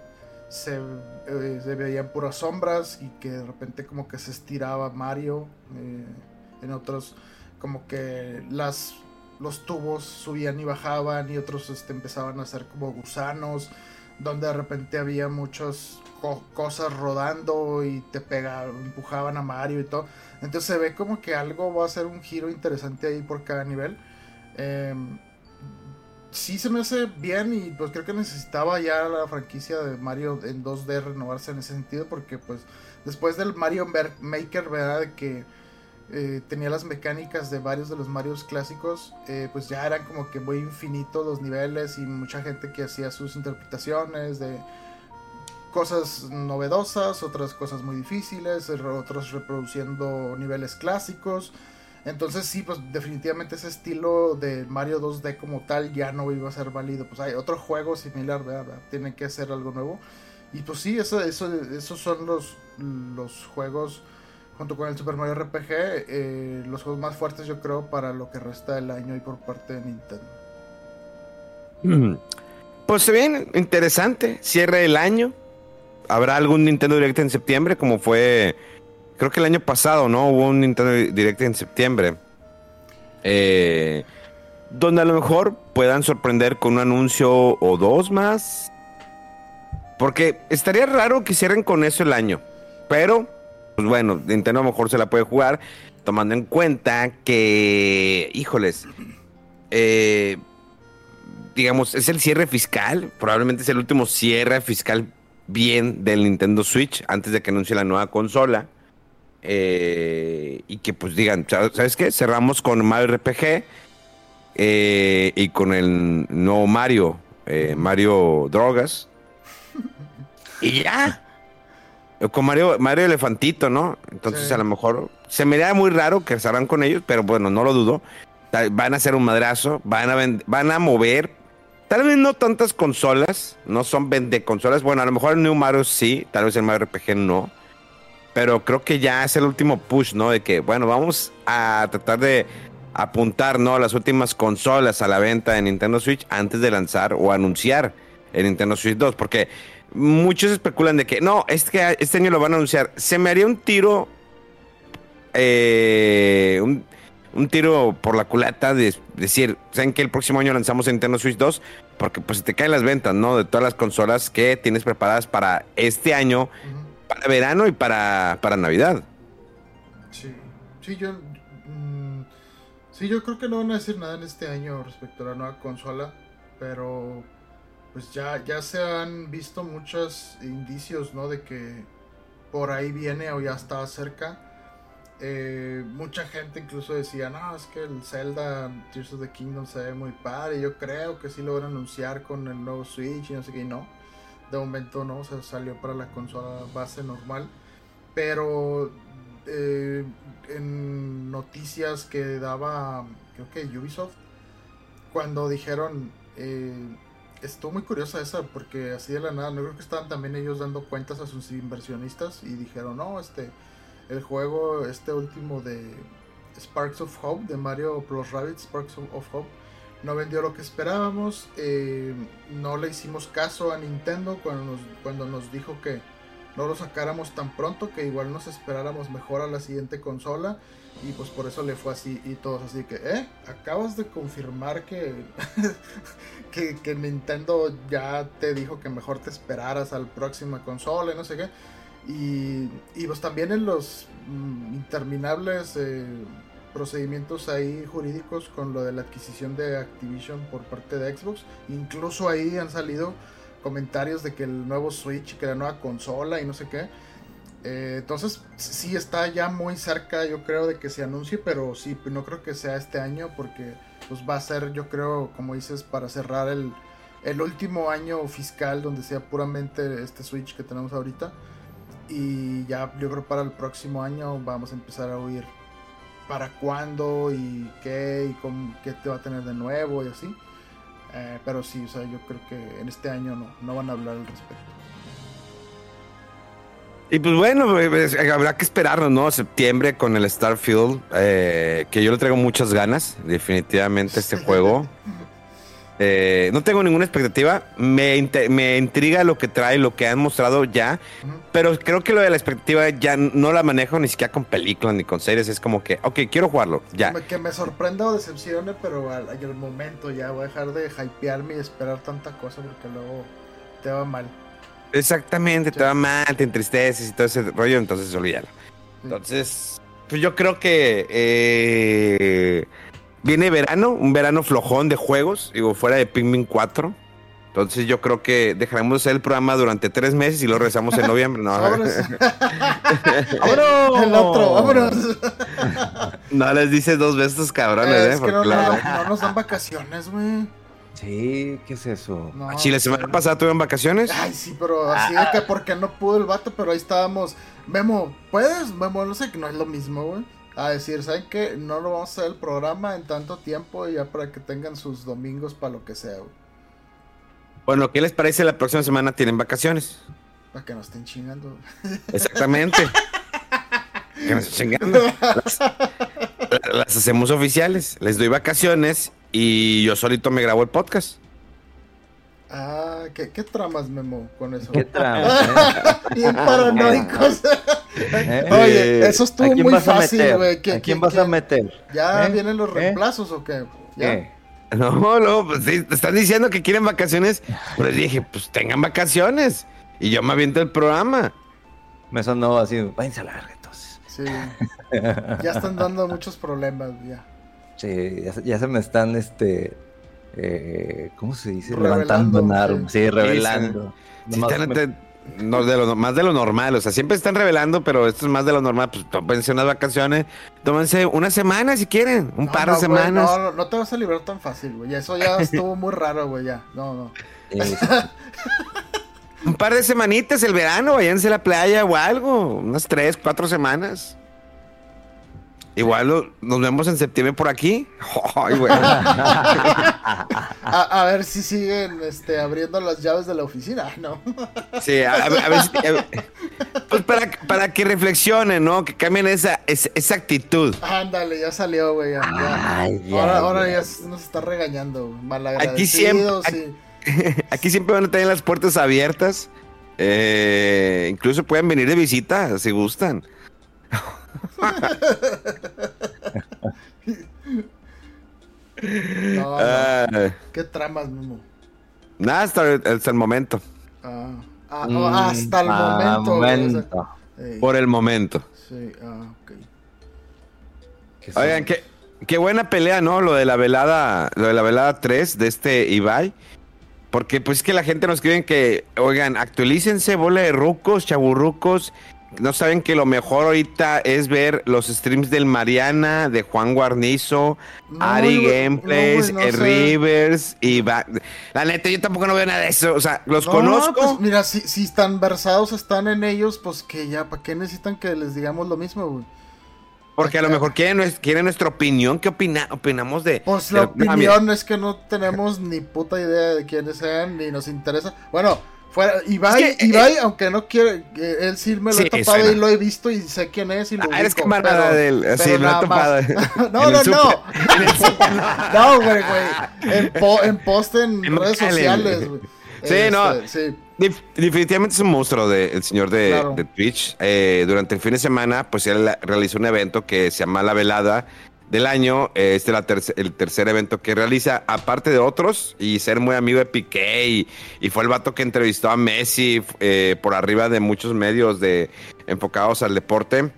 se, eh, se veían puras sombras y que de repente como que se estiraba Mario. eh, en otros como que las los tubos subían y bajaban y otros este, empezaban a ser como gusanos donde de repente había muchas co- cosas rodando y te pegaban, empujaban a Mario y todo. Entonces se ve como que algo va a ser un giro interesante ahí por cada nivel. Em, sí se me hace bien y pues creo que necesitaba ya la franquicia de Mario en 2D renovarse en ese sentido porque pues después del Mario Maker, ¿verdad? De que eh, tenía las mecánicas de varios de los Marios clásicos, eh, pues ya eran como que muy infinitos los niveles y mucha gente que hacía sus interpretaciones de cosas novedosas, otras cosas muy difíciles, otros reproduciendo niveles clásicos. Entonces sí, pues definitivamente ese estilo de Mario 2D como tal ya no iba a ser válido. Pues hay otro juego similar, ¿verdad? Tienen que hacer algo nuevo. Y pues sí, eso, eso, esos son los, los juegos, junto con el Super Mario RPG, eh, los juegos más fuertes yo creo para lo que resta del año y por parte de Nintendo. Mm. Pues bien interesante. Cierre el año. Habrá algún Nintendo Direct en septiembre, como fue. Creo que el año pasado, ¿no? Hubo un Nintendo Direct en septiembre. Eh, donde a lo mejor puedan sorprender con un anuncio o dos más. Porque estaría raro que cierren con eso el año. Pero, pues bueno, Nintendo a lo mejor se la puede jugar. Tomando en cuenta que, híjoles, eh, digamos, es el cierre fiscal. Probablemente es el último cierre fiscal bien del Nintendo Switch antes de que anuncie la nueva consola. Eh, y que pues digan, ¿sabes qué? Cerramos con Mario RPG eh, y con el nuevo Mario, eh, Mario Drogas. Y ya. Con Mario, Mario Elefantito, ¿no? Entonces Sí. a lo mejor se me da muy raro que cerran con ellos, pero bueno, no lo dudo. Van a hacer un madrazo, van a, van a mover. Tal vez no tantas consolas, no son vende consolas. Bueno, a lo mejor el New Mario sí, tal vez el Mario RPG no. Pero creo que ya es el último push, ¿no? De que, bueno, vamos a tratar de apuntar, ¿no? Las últimas consolas a la venta de Nintendo Switch antes de lanzar o anunciar el Nintendo Switch 2. Porque muchos especulan de que, no, es que este año lo van a anunciar. Se me haría un tiro, eh, un, tiro por la culata de decir, ¿saben que el próximo año lanzamos el Nintendo Switch 2? Porque pues te caen las ventas, ¿no? De todas las consolas que tienes preparadas para este año. Para verano y para, para Navidad. Sí, sí, yo. mm, sí, yo creo que no van a decir nada en este año respecto a la nueva consola. Pero. Pues ya, ya se han visto muchos indicios, ¿no? De que por ahí viene o ya está cerca. Eh, mucha gente incluso decía, no, es que el Zelda Tears of the Kingdom se ve muy padre. Yo creo que sí lo van a anunciar con el nuevo Switch y no sé qué, y no. De momento no, o sea, salió para la consola base normal. Pero eh, en noticias que daba, creo que Ubisoft, cuando dijeron, eh, estuvo muy curiosa esa, porque así de la nada, no creo que estaban también ellos dando cuentas a sus inversionistas y dijeron, no, este, el juego, este último de Sparks of Hope, de Mario Plus Rabbids, Sparks of Hope, no vendió lo que esperábamos, eh, no le hicimos caso a Nintendo cuando nos, cuando nos dijo que no lo sacáramos tan pronto, que igual nos esperáramos mejor a la siguiente consola. Y pues por eso le fue así y todos así que, ¿eh? Acabas de confirmar que, que, Nintendo ya te dijo que mejor te esperaras al próxima consola y no sé qué. Y, y pues también en los mm, interminables eh, procedimientos ahí jurídicos con lo de la adquisición de Activision por parte de Xbox. Incluso ahí han salido comentarios de que el nuevo Switch, que la nueva consola y no sé qué. Eh, entonces sí está ya muy cerca yo creo de que se anuncie, pero sí, no creo que sea este año porque pues va a ser yo creo como dices para cerrar el, el último año fiscal donde sea puramente este Switch que tenemos ahorita. Y ya yo creo para el próximo año vamos a empezar a oír para cuándo y qué y cómo, qué te va a tener de nuevo y así. Eh, pero sí, o sea, yo creo que en este año no, no van a hablar al respecto. Y pues bueno, pues, habrá que esperarnos, ¿no? Septiembre con el Starfield, eh, que yo le traigo muchas ganas, definitivamente, este juego. Eh, no tengo ninguna expectativa. Me, me intriga lo que trae, lo que han mostrado ya. Pero creo que lo de la expectativa ya no la manejo ni siquiera con películas ni con series. Es como que, ok, quiero jugarlo. Ya. Que me sorprenda o decepcione, pero al, al momento ya voy a dejar de hypearme y esperar tanta cosa porque luego te va mal. Exactamente, te va mal, te entristeces y todo ese rollo, entonces olvídalo. Entonces, pues yo creo que eh, viene verano, un verano flojón de juegos, digo, fuera de Pikmin 4. Entonces yo creo que dejaremos el programa durante tres meses y lo regresamos en noviembre. No, Sobres. ¡Vámonos! El otro, vámonos. no les dices dos veces estos cabrones, es ¿eh? que Porque no, la- no- no nos dan vacaciones, güey. Sí, ¿qué es eso? No, Ah, Chile, sí. semana pasada tuvieron vacaciones. Ay, sí, pero así de que porque no pudo el vato, pero ahí estábamos. Memo, ¿puedes? Memo, no sé, que no es lo mismo, güey. A decir, ¿saben qué? No lo vamos a hacer el programa en tanto tiempo y ya para que tengan sus domingos para lo que sea, güey. Bueno, ¿qué les parece? La próxima semana tienen vacaciones. Para que no estén chingando. Exactamente. que nos estén chingando. Las, las hacemos oficiales. Les doy vacaciones y yo solito me grabo el podcast. Ah, ¿qué, qué tramas, Memo, con eso? ¿Qué trama? Bien paranoicos. ¿eh? Oye, eso estuvo ¿A quién muy fácil, güey. ¿Quién- ¿A quién quién- vas a meter? ¿Ya ¿Eh? vienen los ¿Eh? reemplazos o qué? No, no, pues sí, te están diciendo que quieren vacaciones. Pues les dije, pues tengan vacaciones. Y yo me aviento el programa. Me sonó así, váyanse a la verga entonces. Sí. Ya están dando muchos problemas, ya. Sí, ya, se- ya se me están, este, eh, ¿cómo se dice? Revelando, Levantando en sí. armas. Sí, revelando. Sí, Nomás están- me- te- no, de lo- más de lo normal. O sea, siempre están revelando, pero esto es más de lo normal. Pues tómense unas vacaciones. Tómense una semana si quieren. Un No, par no, de semanas. no, no, no te vas a librar tan fácil, güey. Eso ya estuvo muy raro, güey, ya. No, no. Un par de semanitas el verano, váyanse a la playa o algo. Unas tres, cuatro semanas. Igual lo- nos vemos en septiembre por aquí. Ay, güey. A, a ver si siguen este, abriendo las llaves de la oficina. No. Sí, a, a ver- a ver si- a ver- pues para, para que reflexionen, ¿no? Que cambien esa, esa, esa actitud. Ándale, ya salió, güey. ya, ya. Ay, ya, ahora, ahora ya. nos está regañando. Aquí siempre- y- Aquí siempre van a tener las puertas abiertas. Eh, incluso pueden venir de visita si gustan. No, no. Ah, ¿Qué tramas, Memo? nada, hasta, hasta el momento. Ah, ah, oh, Mm, hasta el ah, momento. Por el momento. Sí, ah, ok. ¿Qué Oigan, qué, qué buena pelea, ¿no? Lo de la velada, lo de la velada 3 de este Ibai. Porque pues es que la gente nos escriben que, oigan, actualícense, bola de rucos, chaburrucos. No saben que lo mejor ahorita es ver los streams del Mariana, de Juan Guarnizo, No, Ari Gameplays, no, no sé. Rivers y va- La neta, yo tampoco no veo nada de eso. O sea, los No, conozco. pues mira, si, si están versados, están en ellos, pues que ya, ¿para qué necesitan que les digamos lo mismo, güey? porque a lo mejor quieren, quieren nuestra opinión. ¿Qué opina, opinamos de...? Pues la opinión es que no tenemos ni puta idea de quiénes sean, ni nos interesa. Bueno, fuera, Ibai, Es que, eh, Ibai aunque no quiere, eh, él sí me lo Sí, he topado suena. y lo he visto y sé quién es y lo Ah, eres camarada pero- de él, sí, lo he topado. no, no, no. no. Güey, güey. En, po- en post en En redes sociales, güey. Sí, no. Sí. Def- definitivamente es un monstruo de, el señor de, Claro. de Twitch. Eh, durante el fin de semana, pues él realizó un evento que se llama La Velada del Año. Eh, este es la el tercer evento que realiza, aparte de otros, y ser muy amigo de Piqué. Y, y fue el vato que entrevistó a Messi eh, por arriba de muchos medios de, enfocados al deporte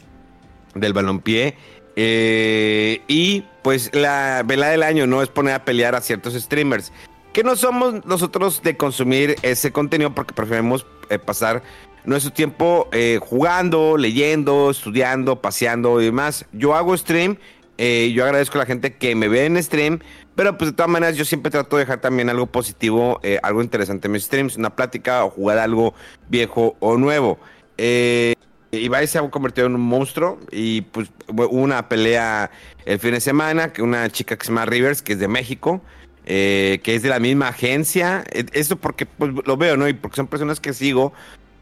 del balompié. Eh, y pues la velada del año no es poner a pelear a ciertos streamers. Que no somos nosotros de consumir ese contenido porque preferimos eh, pasar nuestro tiempo eh, jugando, leyendo, estudiando, paseando y demás. Yo hago stream, eh, yo agradezco a la gente que me ve en stream, pero pues de todas maneras yo siempre trato de dejar también algo positivo, eh, algo interesante en mis streams, una plática o jugar algo viejo o nuevo. Eh, Ibai se ha convertido en un monstruo y pues hubo una pelea el fin de semana que una chica que se llama Rivers, que es de México, eh, que es de la misma agencia. Eh, Esto porque pues, lo veo, ¿no? Y porque son personas que sigo,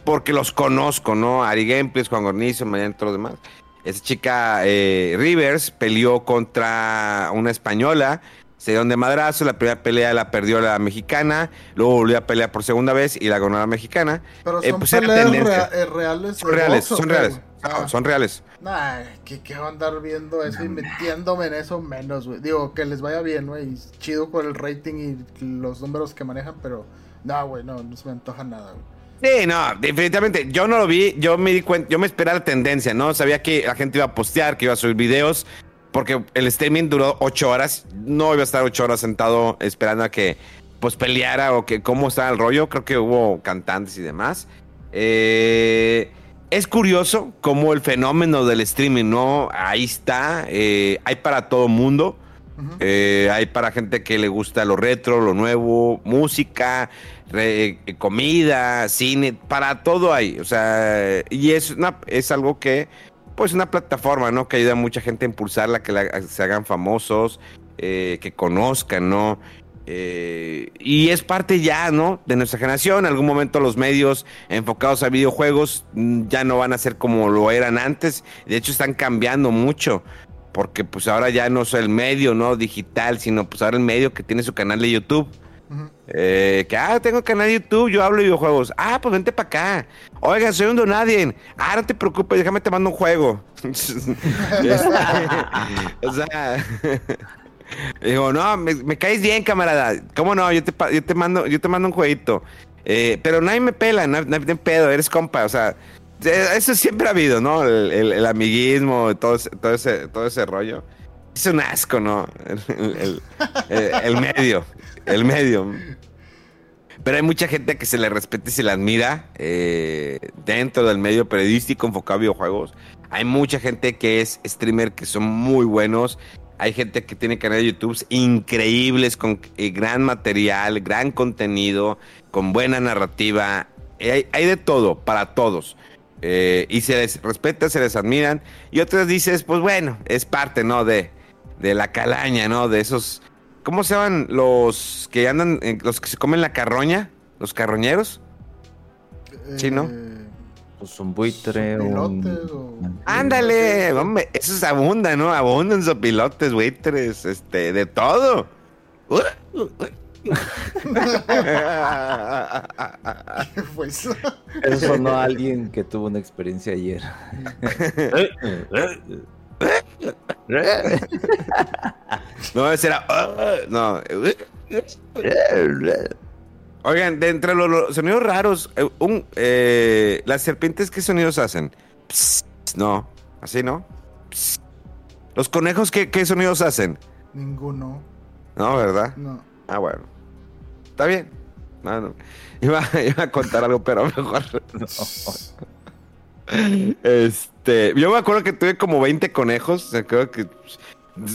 porque los conozco, ¿no? Ari Gameplays, Juan Gornizo, Mariano, todos los demás. Esa chica eh, Rivers peleó contra una española. se dieron de madrazo, la primera pelea la perdió la mexicana, luego volvió a pelear por segunda vez y la ganó la mexicana. Pero Eh, son pues era peleas tendencia. rea- eh, reales. Son reales, box, ¿o son reales. No, son reales. Nah, que, que va a andar viendo eso y metiéndome en eso menos, güey. Digo, que les vaya bien, güey. Chido con el rating y los números que manejan, pero no, güey, no, no se me antoja nada, güey. Sí, no, definitivamente. Yo no lo vi, yo me di cuenta, yo me esperaba la tendencia, ¿no? Sabía que la gente iba a postear, que iba a subir videos, porque el streaming duró ocho horas. No iba a estar ocho horas sentado esperando a que pues peleara o que cómo estaba el rollo. Creo que hubo cantantes y demás. Eh, es curioso cómo el fenómeno del streaming, ¿no? Ahí está. eh, hay para todo mundo. Eh, hay para gente que le gusta lo retro, lo nuevo, música, eh, comida, cine, para todo hay. O sea, y es, una, es algo que, pues, una plataforma, ¿no? Que ayuda a mucha gente a impulsarla, que se hagan famosos, eh, que conozcan, ¿no? Eh, y es parte ya, ¿no? De nuestra generación. En algún momento los medios enfocados a videojuegos mm, ya no van a ser como lo eran antes. De hecho, están cambiando mucho porque pues ahora ya no es el medio, ¿no? Digital, sino pues ahora el medio que tiene su canal de YouTube. Eh, que, ah, tengo canal de YouTube, yo hablo de videojuegos. Ah, pues vente para acá. Oiga, soy un donadien. Ah, no te preocupes, déjame te mando un juego. o sea, digo, no, me, me caes bien, camarada. ¿Cómo no? Yo te, yo te mando, yo te mando un jueguito. Eh, pero nadie me pela, no hay pedo, eres compa, o sea, eh, eso siempre ha habido, ¿no? El, el- el amiguismo, todo todo ese, todo ese rollo. Es un asco, ¿no? El, el- el- medio, el medio. Pero hay mucha gente que se le respeta y se le admira eh, dentro del medio periodístico enfocado a videojuegos. Hay mucha gente que es streamer que son muy buenos. Hay gente que tiene canales de YouTube increíbles con eh, gran material, gran contenido, con buena narrativa. Eh, Hay, hay de todo, para todos. Eh, y se les respeta, se les admiran. Y otras dices, pues bueno, es parte, ¿no? De, de la calaña, ¿no? De esos... ¿Cómo se llaman los que andan, eh, los que se comen la carroña? ¿Los carroñeros? Sí, ¿no? Eh, Pues un buitre, Sopilotes o- un... Ándale, hombre, eso es abunda, ¿no? Abundan sopilotes, buitres, este, de todo. ¿Qué fue eso? Eso sonó a alguien que tuvo una experiencia ayer. no, ese era. no. Oigan, de entre los, los sonidos raros, eh, un, eh, las serpientes, ¿qué sonidos hacen? Psst, no, así no. Psst. Los conejos, ¿qué, qué sonidos hacen? Ninguno. No, ¿verdad? No. Ah, bueno. Está bien. No, no. Iba, iba a contar algo, pero mejor. no. Este, yo me acuerdo que tuve como 20 conejos. o sea, Creo que pues,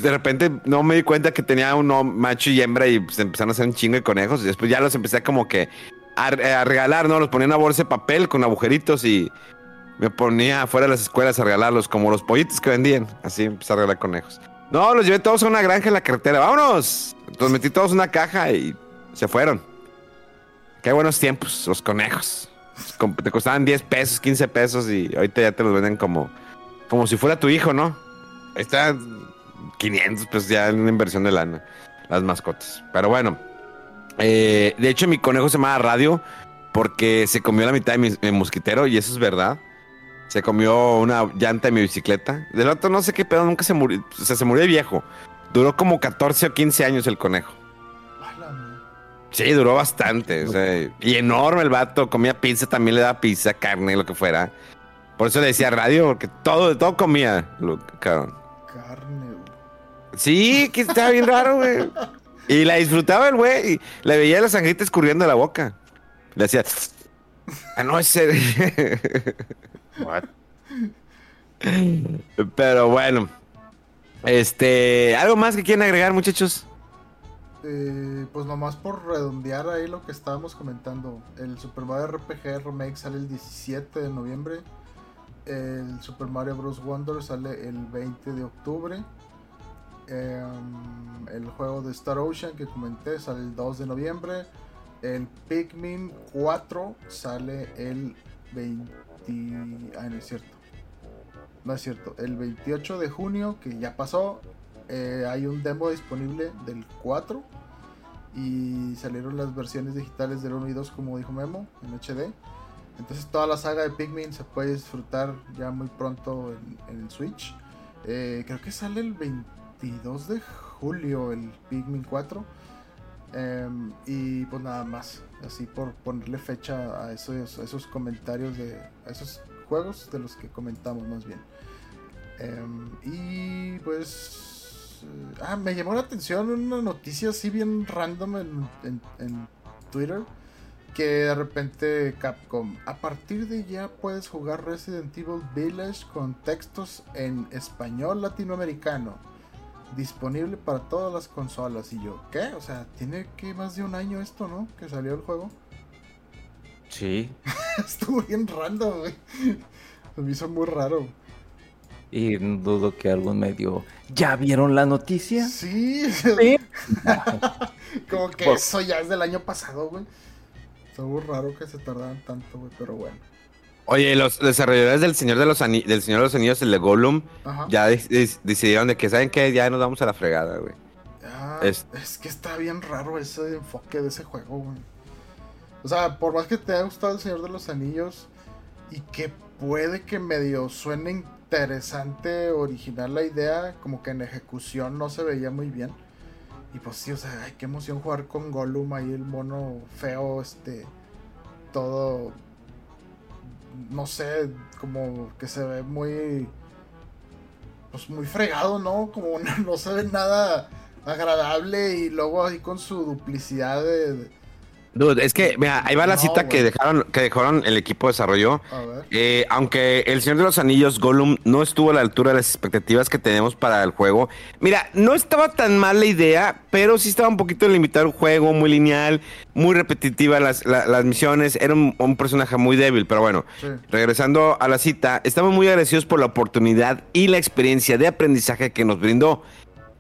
de repente no me di cuenta que tenía uno macho y hembra y pues, empezaron a hacer un chingo de conejos. Y después ya los empecé como que a, a regalar, ¿no? Los ponía en una bolsa de papel con agujeritos y me ponía afuera de las escuelas a regalarlos, como los pollitos que vendían. Así empecé a regalar conejos. No, los llevé todos a una granja en la carretera. ¡Vámonos! Los metí todos en una caja y se fueron. Qué buenos tiempos, los conejos. Te costaban 10 pesos, 15 pesos y ahorita ya te los venden como, como si fuera tu hijo, ¿no? Ahí está 500 pesos ya en una inversión de lana, las mascotas. Pero bueno, eh, de hecho mi conejo se llamaba Radio porque se comió la mitad de mi, mi mosquitero y eso es verdad. Se comió una llanta de mi bicicleta. Del otro no sé qué pedo, nunca se murió, o sea, se murió de viejo. Duró como 14 o 15 años el conejo. Sí, duró bastante. o sea, y enorme el vato. Comía pizza, también le daba pizza, carne, lo que fuera. Por eso le decía radio, porque todo, todo comía. Lo, cabrón. Carne, güey. Sí, que estaba bien raro, güey. Y la disfrutaba el güey. Y le veía la sangrita escurriendo de la boca. Le hacía. Ah, no, ese. What? Pero bueno. Este. ¿Algo más que quieren agregar, muchachos? Eh, pues nomás por redondear ahí lo que estábamos comentando. El Super Mario RPG Remake sale el 17 de noviembre. El Super Mario Bros. Wonder sale el 20 de octubre. Em, el juego de Star Ocean que comenté sale el 2 de noviembre. El Pikmin 4 sale el 20... Ah, no es cierto. No es cierto. El 28 de junio, que ya pasó. Eh, hay un demo disponible del 4 y salieron las versiones digitales del 1 y 2 como dijo Memo en HD. Entonces toda la saga de Pikmin se puede disfrutar ya muy pronto en, el Switch. Eh, creo que sale el 22 de julio el Pikmin 4. Em, y pues nada más, así por ponerle fecha a esos, esos comentarios de a esos juegos de los que comentamos más bien. Em, y pues... Eh, ah, me llamó la atención una noticia así bien random en, en, Twitter. Que de repente Capcom, a partir de ya puedes jugar Resident Evil Village con textos en español latinoamericano. Disponible para todas las consolas. Y yo, ¿qué? O sea, tiene que más de un año esto, ¿no? Que salió el juego. Sí. Estuvo bien random, güey. Me hizo muy raro. Y dudo que algún medio. ¿Ya vieron la noticia? Sí. Como que eso ya es del año pasado, güey. Muy raro que se tardaran tanto, güey, pero bueno. Oye, los desarrolladores del Señor de los, del Señor de los Anillos, el de Gollum, ya decidieron de que, ¿saben que Ya nos vamos a la fregada, güey. es... es... que está bien raro ese enfoque de ese juego, güey. O sea, por más que te haya gustado el Señor de los Anillos y que puede que medio suene interesante, original la idea, como que en ejecución no se veía muy bien. Y pues sí, o sea, ay, qué emoción jugar con Gollum ahí, el mono feo, este, todo, no sé, como que se ve muy, pues muy fregado, ¿no? Como no, se ve nada agradable y luego ahí con su duplicidad de Dude, es que, mira, ahí va la cita que dejaron, que dejaron el equipo de desarrollo. Eh, aunque El Señor de los Anillos, Gollum, no estuvo a la altura de las expectativas que tenemos para el juego. Mira, no estaba tan mal la idea, pero sí estaba un poquito limitado el juego, muy lineal, muy repetitiva las, misiones. Era un, personaje muy débil, pero bueno, regresando a la cita, estamos muy agradecidos por la oportunidad y la experiencia de aprendizaje que nos brindó.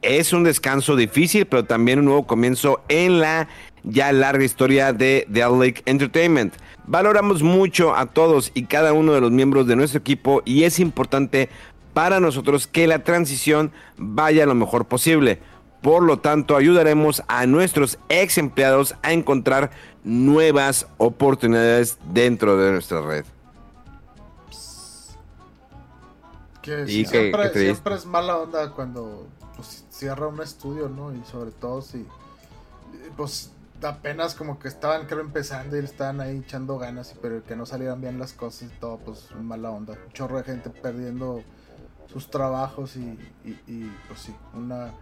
Es un descanso difícil, pero también un nuevo comienzo en la ya larga historia de The Lake Entertainment. Valoramos mucho a todos y cada uno de los miembros de nuestro equipo y es importante para nosotros que la transición vaya lo mejor posible. Por lo tanto, ayudaremos a nuestros ex empleados a encontrar nuevas oportunidades dentro de nuestra red. siempre, es mala onda cuando pues, cierra un estudio, ¿no? Y sobre todo si pues apenas como que estaban creo empezando y estaban ahí echando ganas, pero que no salieran bien las cosas y todo, pues mala onda. Un chorro de gente perdiendo sus trabajos y, pues sí, una,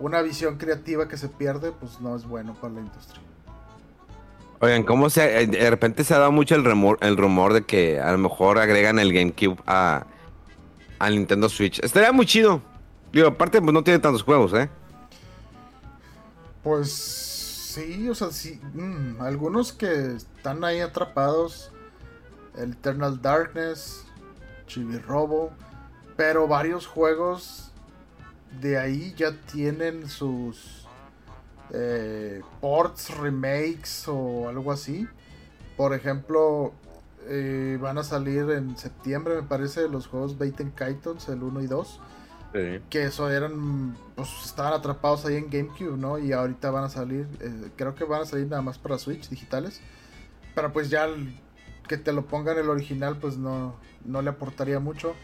una visión creativa que se pierde, pues no es bueno para la industria. Oigan, ¿cómo se eh, de repente se ha dado mucho el rumor, el rumor de que a lo mejor agregan el GameCube a al Nintendo Switch? Estaría muy chido. Digo, aparte pues no tiene tantos juegos, ¿eh? Pues Sí, o sea, sí. Mm, algunos que están ahí atrapados. El Eternal Darkness, Chibi Robo. Pero varios juegos de ahí ya tienen sus eh, ports, remakes o algo así. Por ejemplo, eh, van a salir en septiembre, me parece, los juegos Baiten Kaitons, el 1 y 2. Que eso eran, pues estaban atrapados ahí en GameCube, ¿no? Y ahorita van a salir, eh, creo que van a salir nada más para Switch digitales. Pero pues ya que te lo pongan el original, pues no, no le aportaría mucho.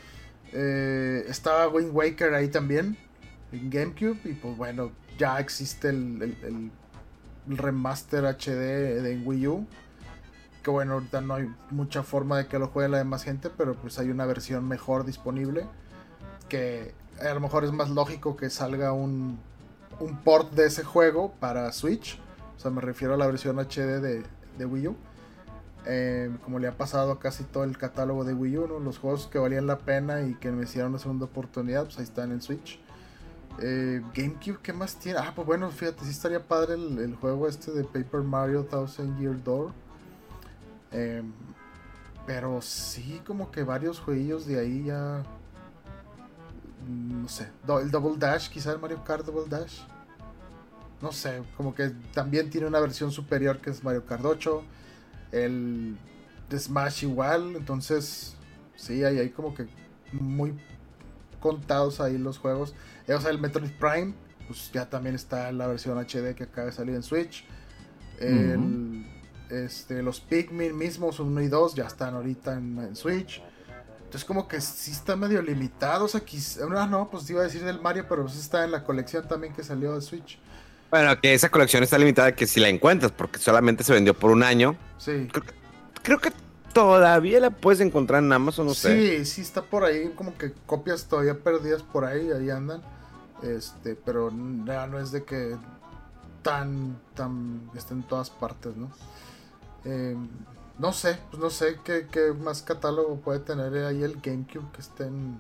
Eh, estaba Wind Waker ahí también, en GameCube. Y pues bueno, ya existe el, el remaster HD de Wii U. Que bueno, ahorita no hay mucha forma de que lo juegue la demás gente, pero pues hay una versión mejor disponible. Que a lo mejor es más lógico que salga un, un port de ese juego para Switch. O sea, me refiero a la versión HD de, Wii U. Eh, como le ha pasado a casi todo el catálogo de Wii U, ¿no? los juegos que valían la pena y que me hicieron una segunda oportunidad, pues ahí están en Switch. Eh, GameCube, ¿qué más tiene? Ah, pues bueno, fíjate, sí estaría padre el, juego este de Paper Mario Thousand Year Door. Em, pero sí, como que varios jueguillos de ahí ya no sé, el Double Dash, quizá el Mario Kart Double Dash. No sé, como que también tiene una versión superior que es Mario Kart 8. El de Smash igual, entonces sí, hay, hay como que muy contados ahí los juegos. Eh, o sea, el Metroid Prime, pues ya también está la versión HD que acaba de salir en Switch. El, este, los Pikmin mismos, 1 y 2, ya están ahorita en, en Switch. Entonces como que sí está medio limitado. O sea, quis- ah, no, pues iba a decir del Mario, pero pues está en la colección también que salió de Switch. Bueno, que esa colección está limitada que si la encuentras, porque solamente se vendió por un año. Sí. Creo que todavía la puedes encontrar en Amazon, no sé. Sí, sí está por ahí, como que copias todavía perdidas por ahí, ahí andan. Este, pero ya no es de que tan, tan, esté en todas partes, ¿no? Eh, no sé, pues no sé qué, qué más catálogo puede tener ahí el GameCube que esté en...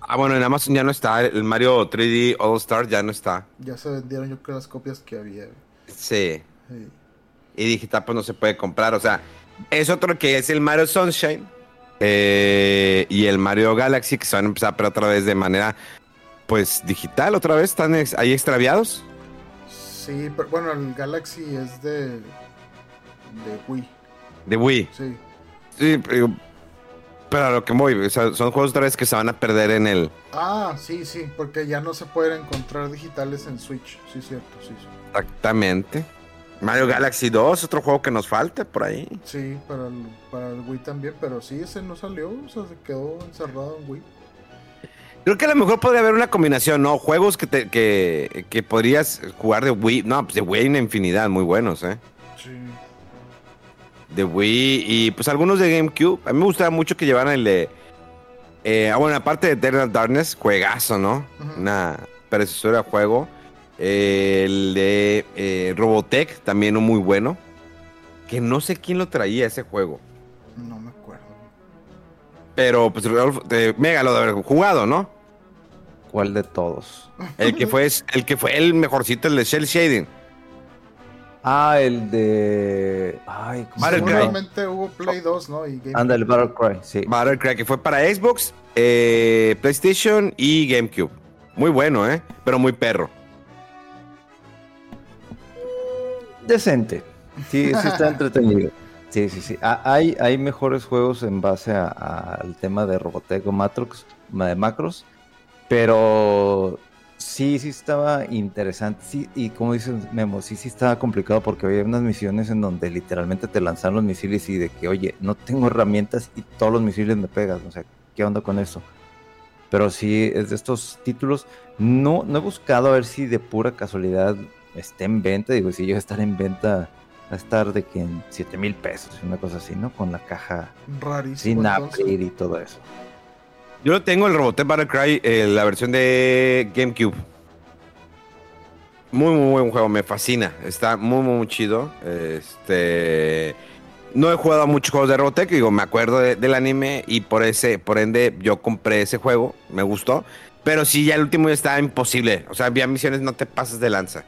Ah, bueno, en Amazon ya no está. El Mario 3D All Star ya no está. Ya se vendieron yo creo las copias que había. Sí. Sí. Y digital pues no se puede comprar. O sea, es otro que es el Mario Sunshine. eh, y el Mario Galaxy que se van a empezar pero otra vez de manera pues digital otra vez están ex- ahí extraviados Sí, pero bueno, el Galaxy es de... de Wii, de Wii sí. sí pero, pero a lo que voy o sea, son juegos otra vez que se van a perder en el Ah, sí, sí, porque ya no se pueden encontrar digitales en Switch, sí, cierto, sí, sí. exactamente Mario Galaxy 2 otro juego que nos falta por ahí Sí, para el, para el Wii también, pero sí, ese no salió, o sea, se quedó encerrado en Wii. creo que a lo mejor podría haber una combinación no juegos que te, que, que podrías jugar de Wii no pues de Wii hay una infinidad muy buenos eh. De Wii y pues algunos de GameCube. A mí me gustaba mucho que llevaran el de. eh, ah, bueno, aparte de Eternal Darkness, juegazo, ¿no? Ujú. Una predecesora de juego. Eh, el de eh, Robotech, también un muy bueno. Que no sé quién lo traía ese juego. No me acuerdo. Pero pues Rodolfo, de Mega lo de haber jugado, ¿no? ¿Cuál de todos? El que fue el que fue el mejorcito, el de Shell Shading. Ah, el de. Ay, ¿cómo se Battle? Cry. Seguramente hubo Play 2, ¿no? Y Game Anda, el Battle Cry, sí. Battlecry, que fue para Xbox, eh, PlayStation y GameCube. Muy bueno, ¿eh? Pero muy perro. Decente. Sí, sí está entretenido. Sí, sí, sí. Ah, hay, hay mejores juegos en base a- a- al tema de Robotech o Matrox, de Macros, pero sí, sí estaba interesante. Sí, y como dices, Memo, sí, sí estaba complicado porque había unas misiones en donde literalmente te lanzaron los misiles y de que, oye, no tengo herramientas y todos los misiles me pegan. O sea, ¿qué onda con eso? Pero sí, es de estos títulos. No, no he buscado a ver si de pura casualidad esté en venta. Digo, si yo estar en venta, a estar de que en 7 mil pesos, una cosa así, ¿no? Con la caja Rarísimo. sin abrir y todo eso. Yo lo tengo el Robotech Battlecry, eh, la versión de GameCube. Muy, muy buen juego, me fascina. Está muy, muy, chido. Este. No he jugado a muchos juegos de Robotech, digo, me acuerdo de- del anime y por ese, por ende, yo compré ese juego, me gustó. Pero sí, ya el último ya estaba imposible. O sea, había misiones, no te pases de lanza.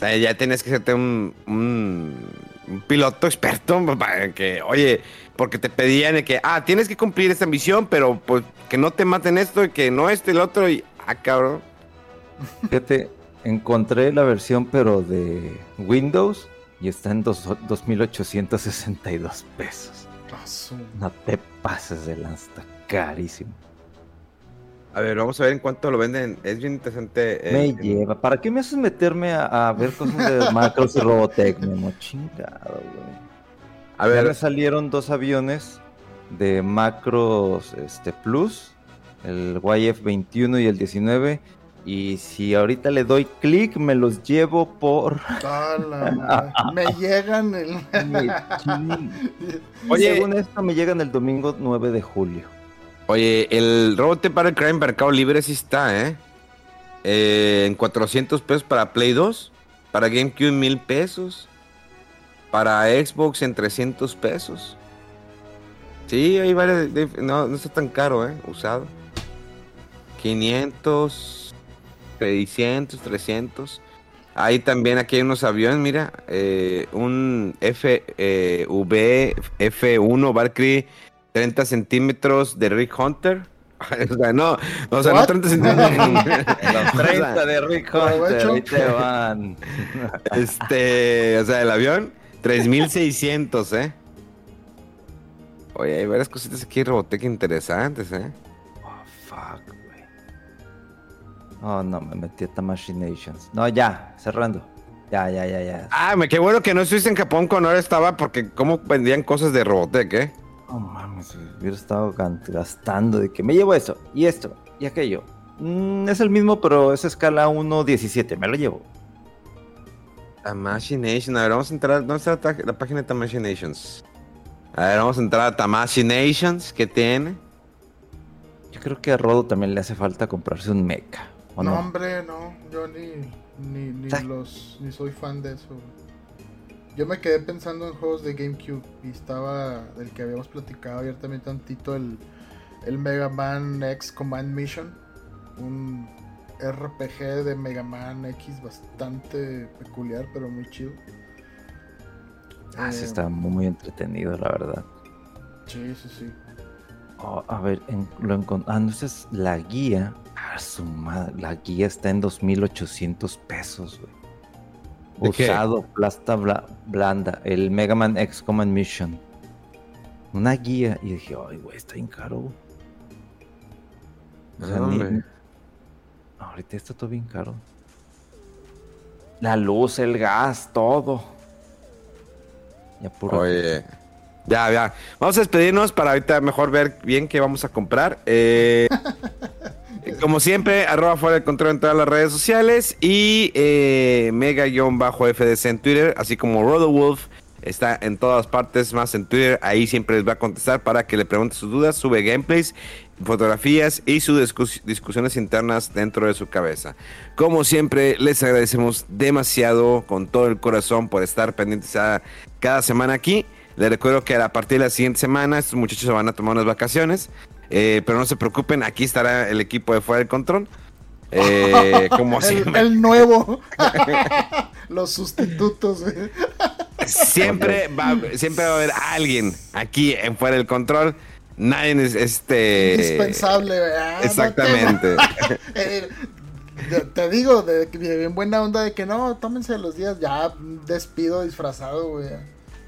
O sea, ya tenías que hacerte un, un, un piloto experto para que, oye, porque te pedían de que, ah, tienes que cumplir esta misión, pero pues que no te maten esto y que no este, el otro, y, ah, cabrón. Fíjate, encontré la versión, pero de Windows y está en dos- 2.862 pesos. Ah, No te pases de lanza, está carísimo. A ver, vamos a ver en cuánto lo venden. Es bien interesante. eh, Me lleva. ¿Para qué me haces meterme a, a ver cosas de Macros y Robotech, Memo? Chingado, güey. A Ya me ver, salieron dos aviones de Macros este, Plus, el YF-21 y el 19. Y si ahorita le doy clic, me los llevo por... Me llegan el. Oye. Según esto, me llegan el domingo 9 de julio. Oye, el Robotech Battlecry en Mercado Libre sí está, ¿eh? Eh, En 400 pesos para Play 2. Para GameCube, 1000 pesos. Para Xbox, en 300 pesos. Sí, hay varias. no, no está tan caro, ¿eh? Usado. 500, 600, 300. Ahí también, aquí hay unos aviones, mira. eh, un F, eh, V F1 Valkyrie 30 centímetros de Rick Hunter. o sea, no, o sea, no What? 30 centímetros. Los 30 de Rick Hunter, Aprovecho. ahí te van. Este, o sea, el avión, 3600, ¿eh? Oye, hay varias cositas aquí de Robotech interesantes, ¿eh? Fuck, güey. Oh, no, me metí a Tamashii Nations. No, ya, cerrando. Ya, ya, ya, ya. Ah, me qué bueno que no estuviste en Japón cuando ahora estaba, porque cómo vendían cosas de Robotech, ¿eh? No mames, hubiera estado gastando de que me llevo eso, y esto, y aquello. Mm, es el mismo, pero es escala 1.17, me lo llevo. Nation, a ver, vamos a entrar. ¿Dónde está la, página de Tamashii Nations? A ver, vamos a entrar a Tamashii Nations, ¿qué tiene? Yo creo que a Rodo también le hace falta comprarse un mecha. ¿o No, no? hombre, no. Yo ni, ni, los ni soy fan de eso. Yo me quedé pensando en juegos de GameCube y estaba del que habíamos platicado ayer también tantito el, el Mega Man X Command Mission, un RPG de Mega Man X bastante peculiar pero muy chido. Ah, sí, Eh, está muy, muy entretenido, la verdad. Sí, sí, sí. Oh, a ver, en- lo encon- Ah, no, esa es la guía. Ah, su madre. La guía está en 2.800 pesos, güey. Usado, plasta bla- blanda. El Mega Man X Command Mission. Una guía. Y dije, ay, güey, está bien caro. güey". O sea, No, ni- hombre. Ahorita está todo bien caro. La luz, el gas, todo. Ya puro. Oye. Ya, ya. Vamos a despedirnos para ahorita mejor ver bien qué vamos a comprar. Eh, como siempre, arroba fuera de control en todas las redes sociales y eh, mega-fdc en Twitter, así como RodoWolf está en todas partes, más en Twitter. Ahí siempre les va a contestar para que le pregunte sus dudas, sube gameplays, fotografías y sus discus- discusiones internas dentro de su cabeza. Como siempre, les agradecemos demasiado con todo el corazón por estar pendientes a cada semana aquí. Les recuerdo que a partir de la siguiente semana estos muchachos se van a tomar unas vacaciones. eh, pero no se preocupen, aquí estará el equipo de Fuera del Control. Eh, como El, siempre, el nuevo. Los sustitutos. siempre, va, siempre va a haber alguien aquí en Fuera del Control. Nadie es este. Indispensable. no te- Exactamente. Eh, te- digo, de, de bien buena onda de que no, tómense los días, ya despido disfrazado, güey.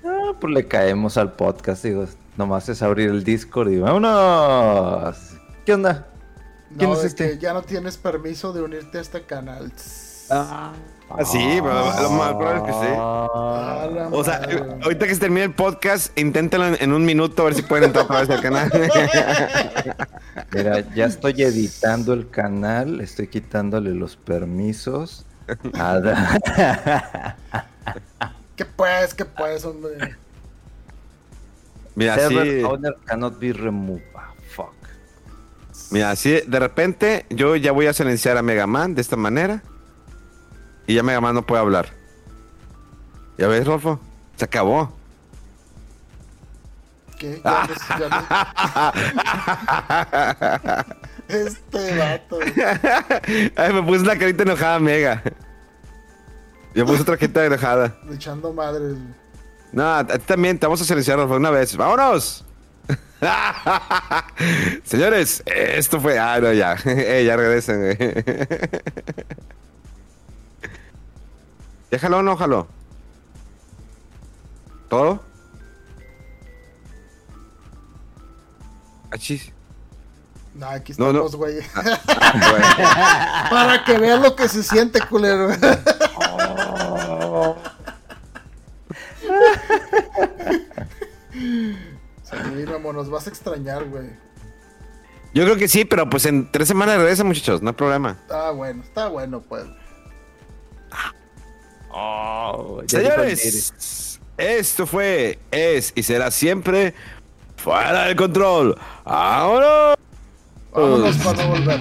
Ah, pues le caemos al podcast, digo. Nomás es abrir el Discord y vámonos. ¿Qué onda? ¿Quién No, es este? que ya no tienes permiso de unirte a este canal. Ah, Ah, sí, pero lo más probable es que sí. Ah, O sea, madre. ahorita que se termine el podcast, inténtenlo en, en un minuto a ver si pueden entrar otra vez al canal. Mira, ya estoy editando el canal, estoy quitándole los permisos. a Da- ¿Qué pues? ¿Qué pues, hombre? Mira, Server sí, owner cannot be removed. Ah, fuck. mira, así de repente yo ya voy a silenciar a Mega Man de esta manera. Y ya Mega Man no puede hablar. ¿Ya ves, Rolfo? Se acabó. ¿Qué? Ya no- ya Este vato. Ay, me puse una carita enojada, Mega. Yo puse otra carita enojada. Echando madres. güey. No, a ti también te vamos a silenciar una vez. ¡Vámonos! Señores, esto fue. Ah, no, ya. Eh, ya regresen. güey. Déjalo o no, jalo. ¿Todo? Achis. No, aquí No, no. estamos, güey. Bueno. Para que veas lo que se siente, culero. Sí, Memo, nos vas a extrañar, güey. Yo creo que sí, pero pues en tres semanas regresa, muchachos, no hay problema. Está bueno, está bueno, pues. Oh. Señores, esto fue, es y será siempre fuera del control. ¡Ahora! Vámonos para no volver.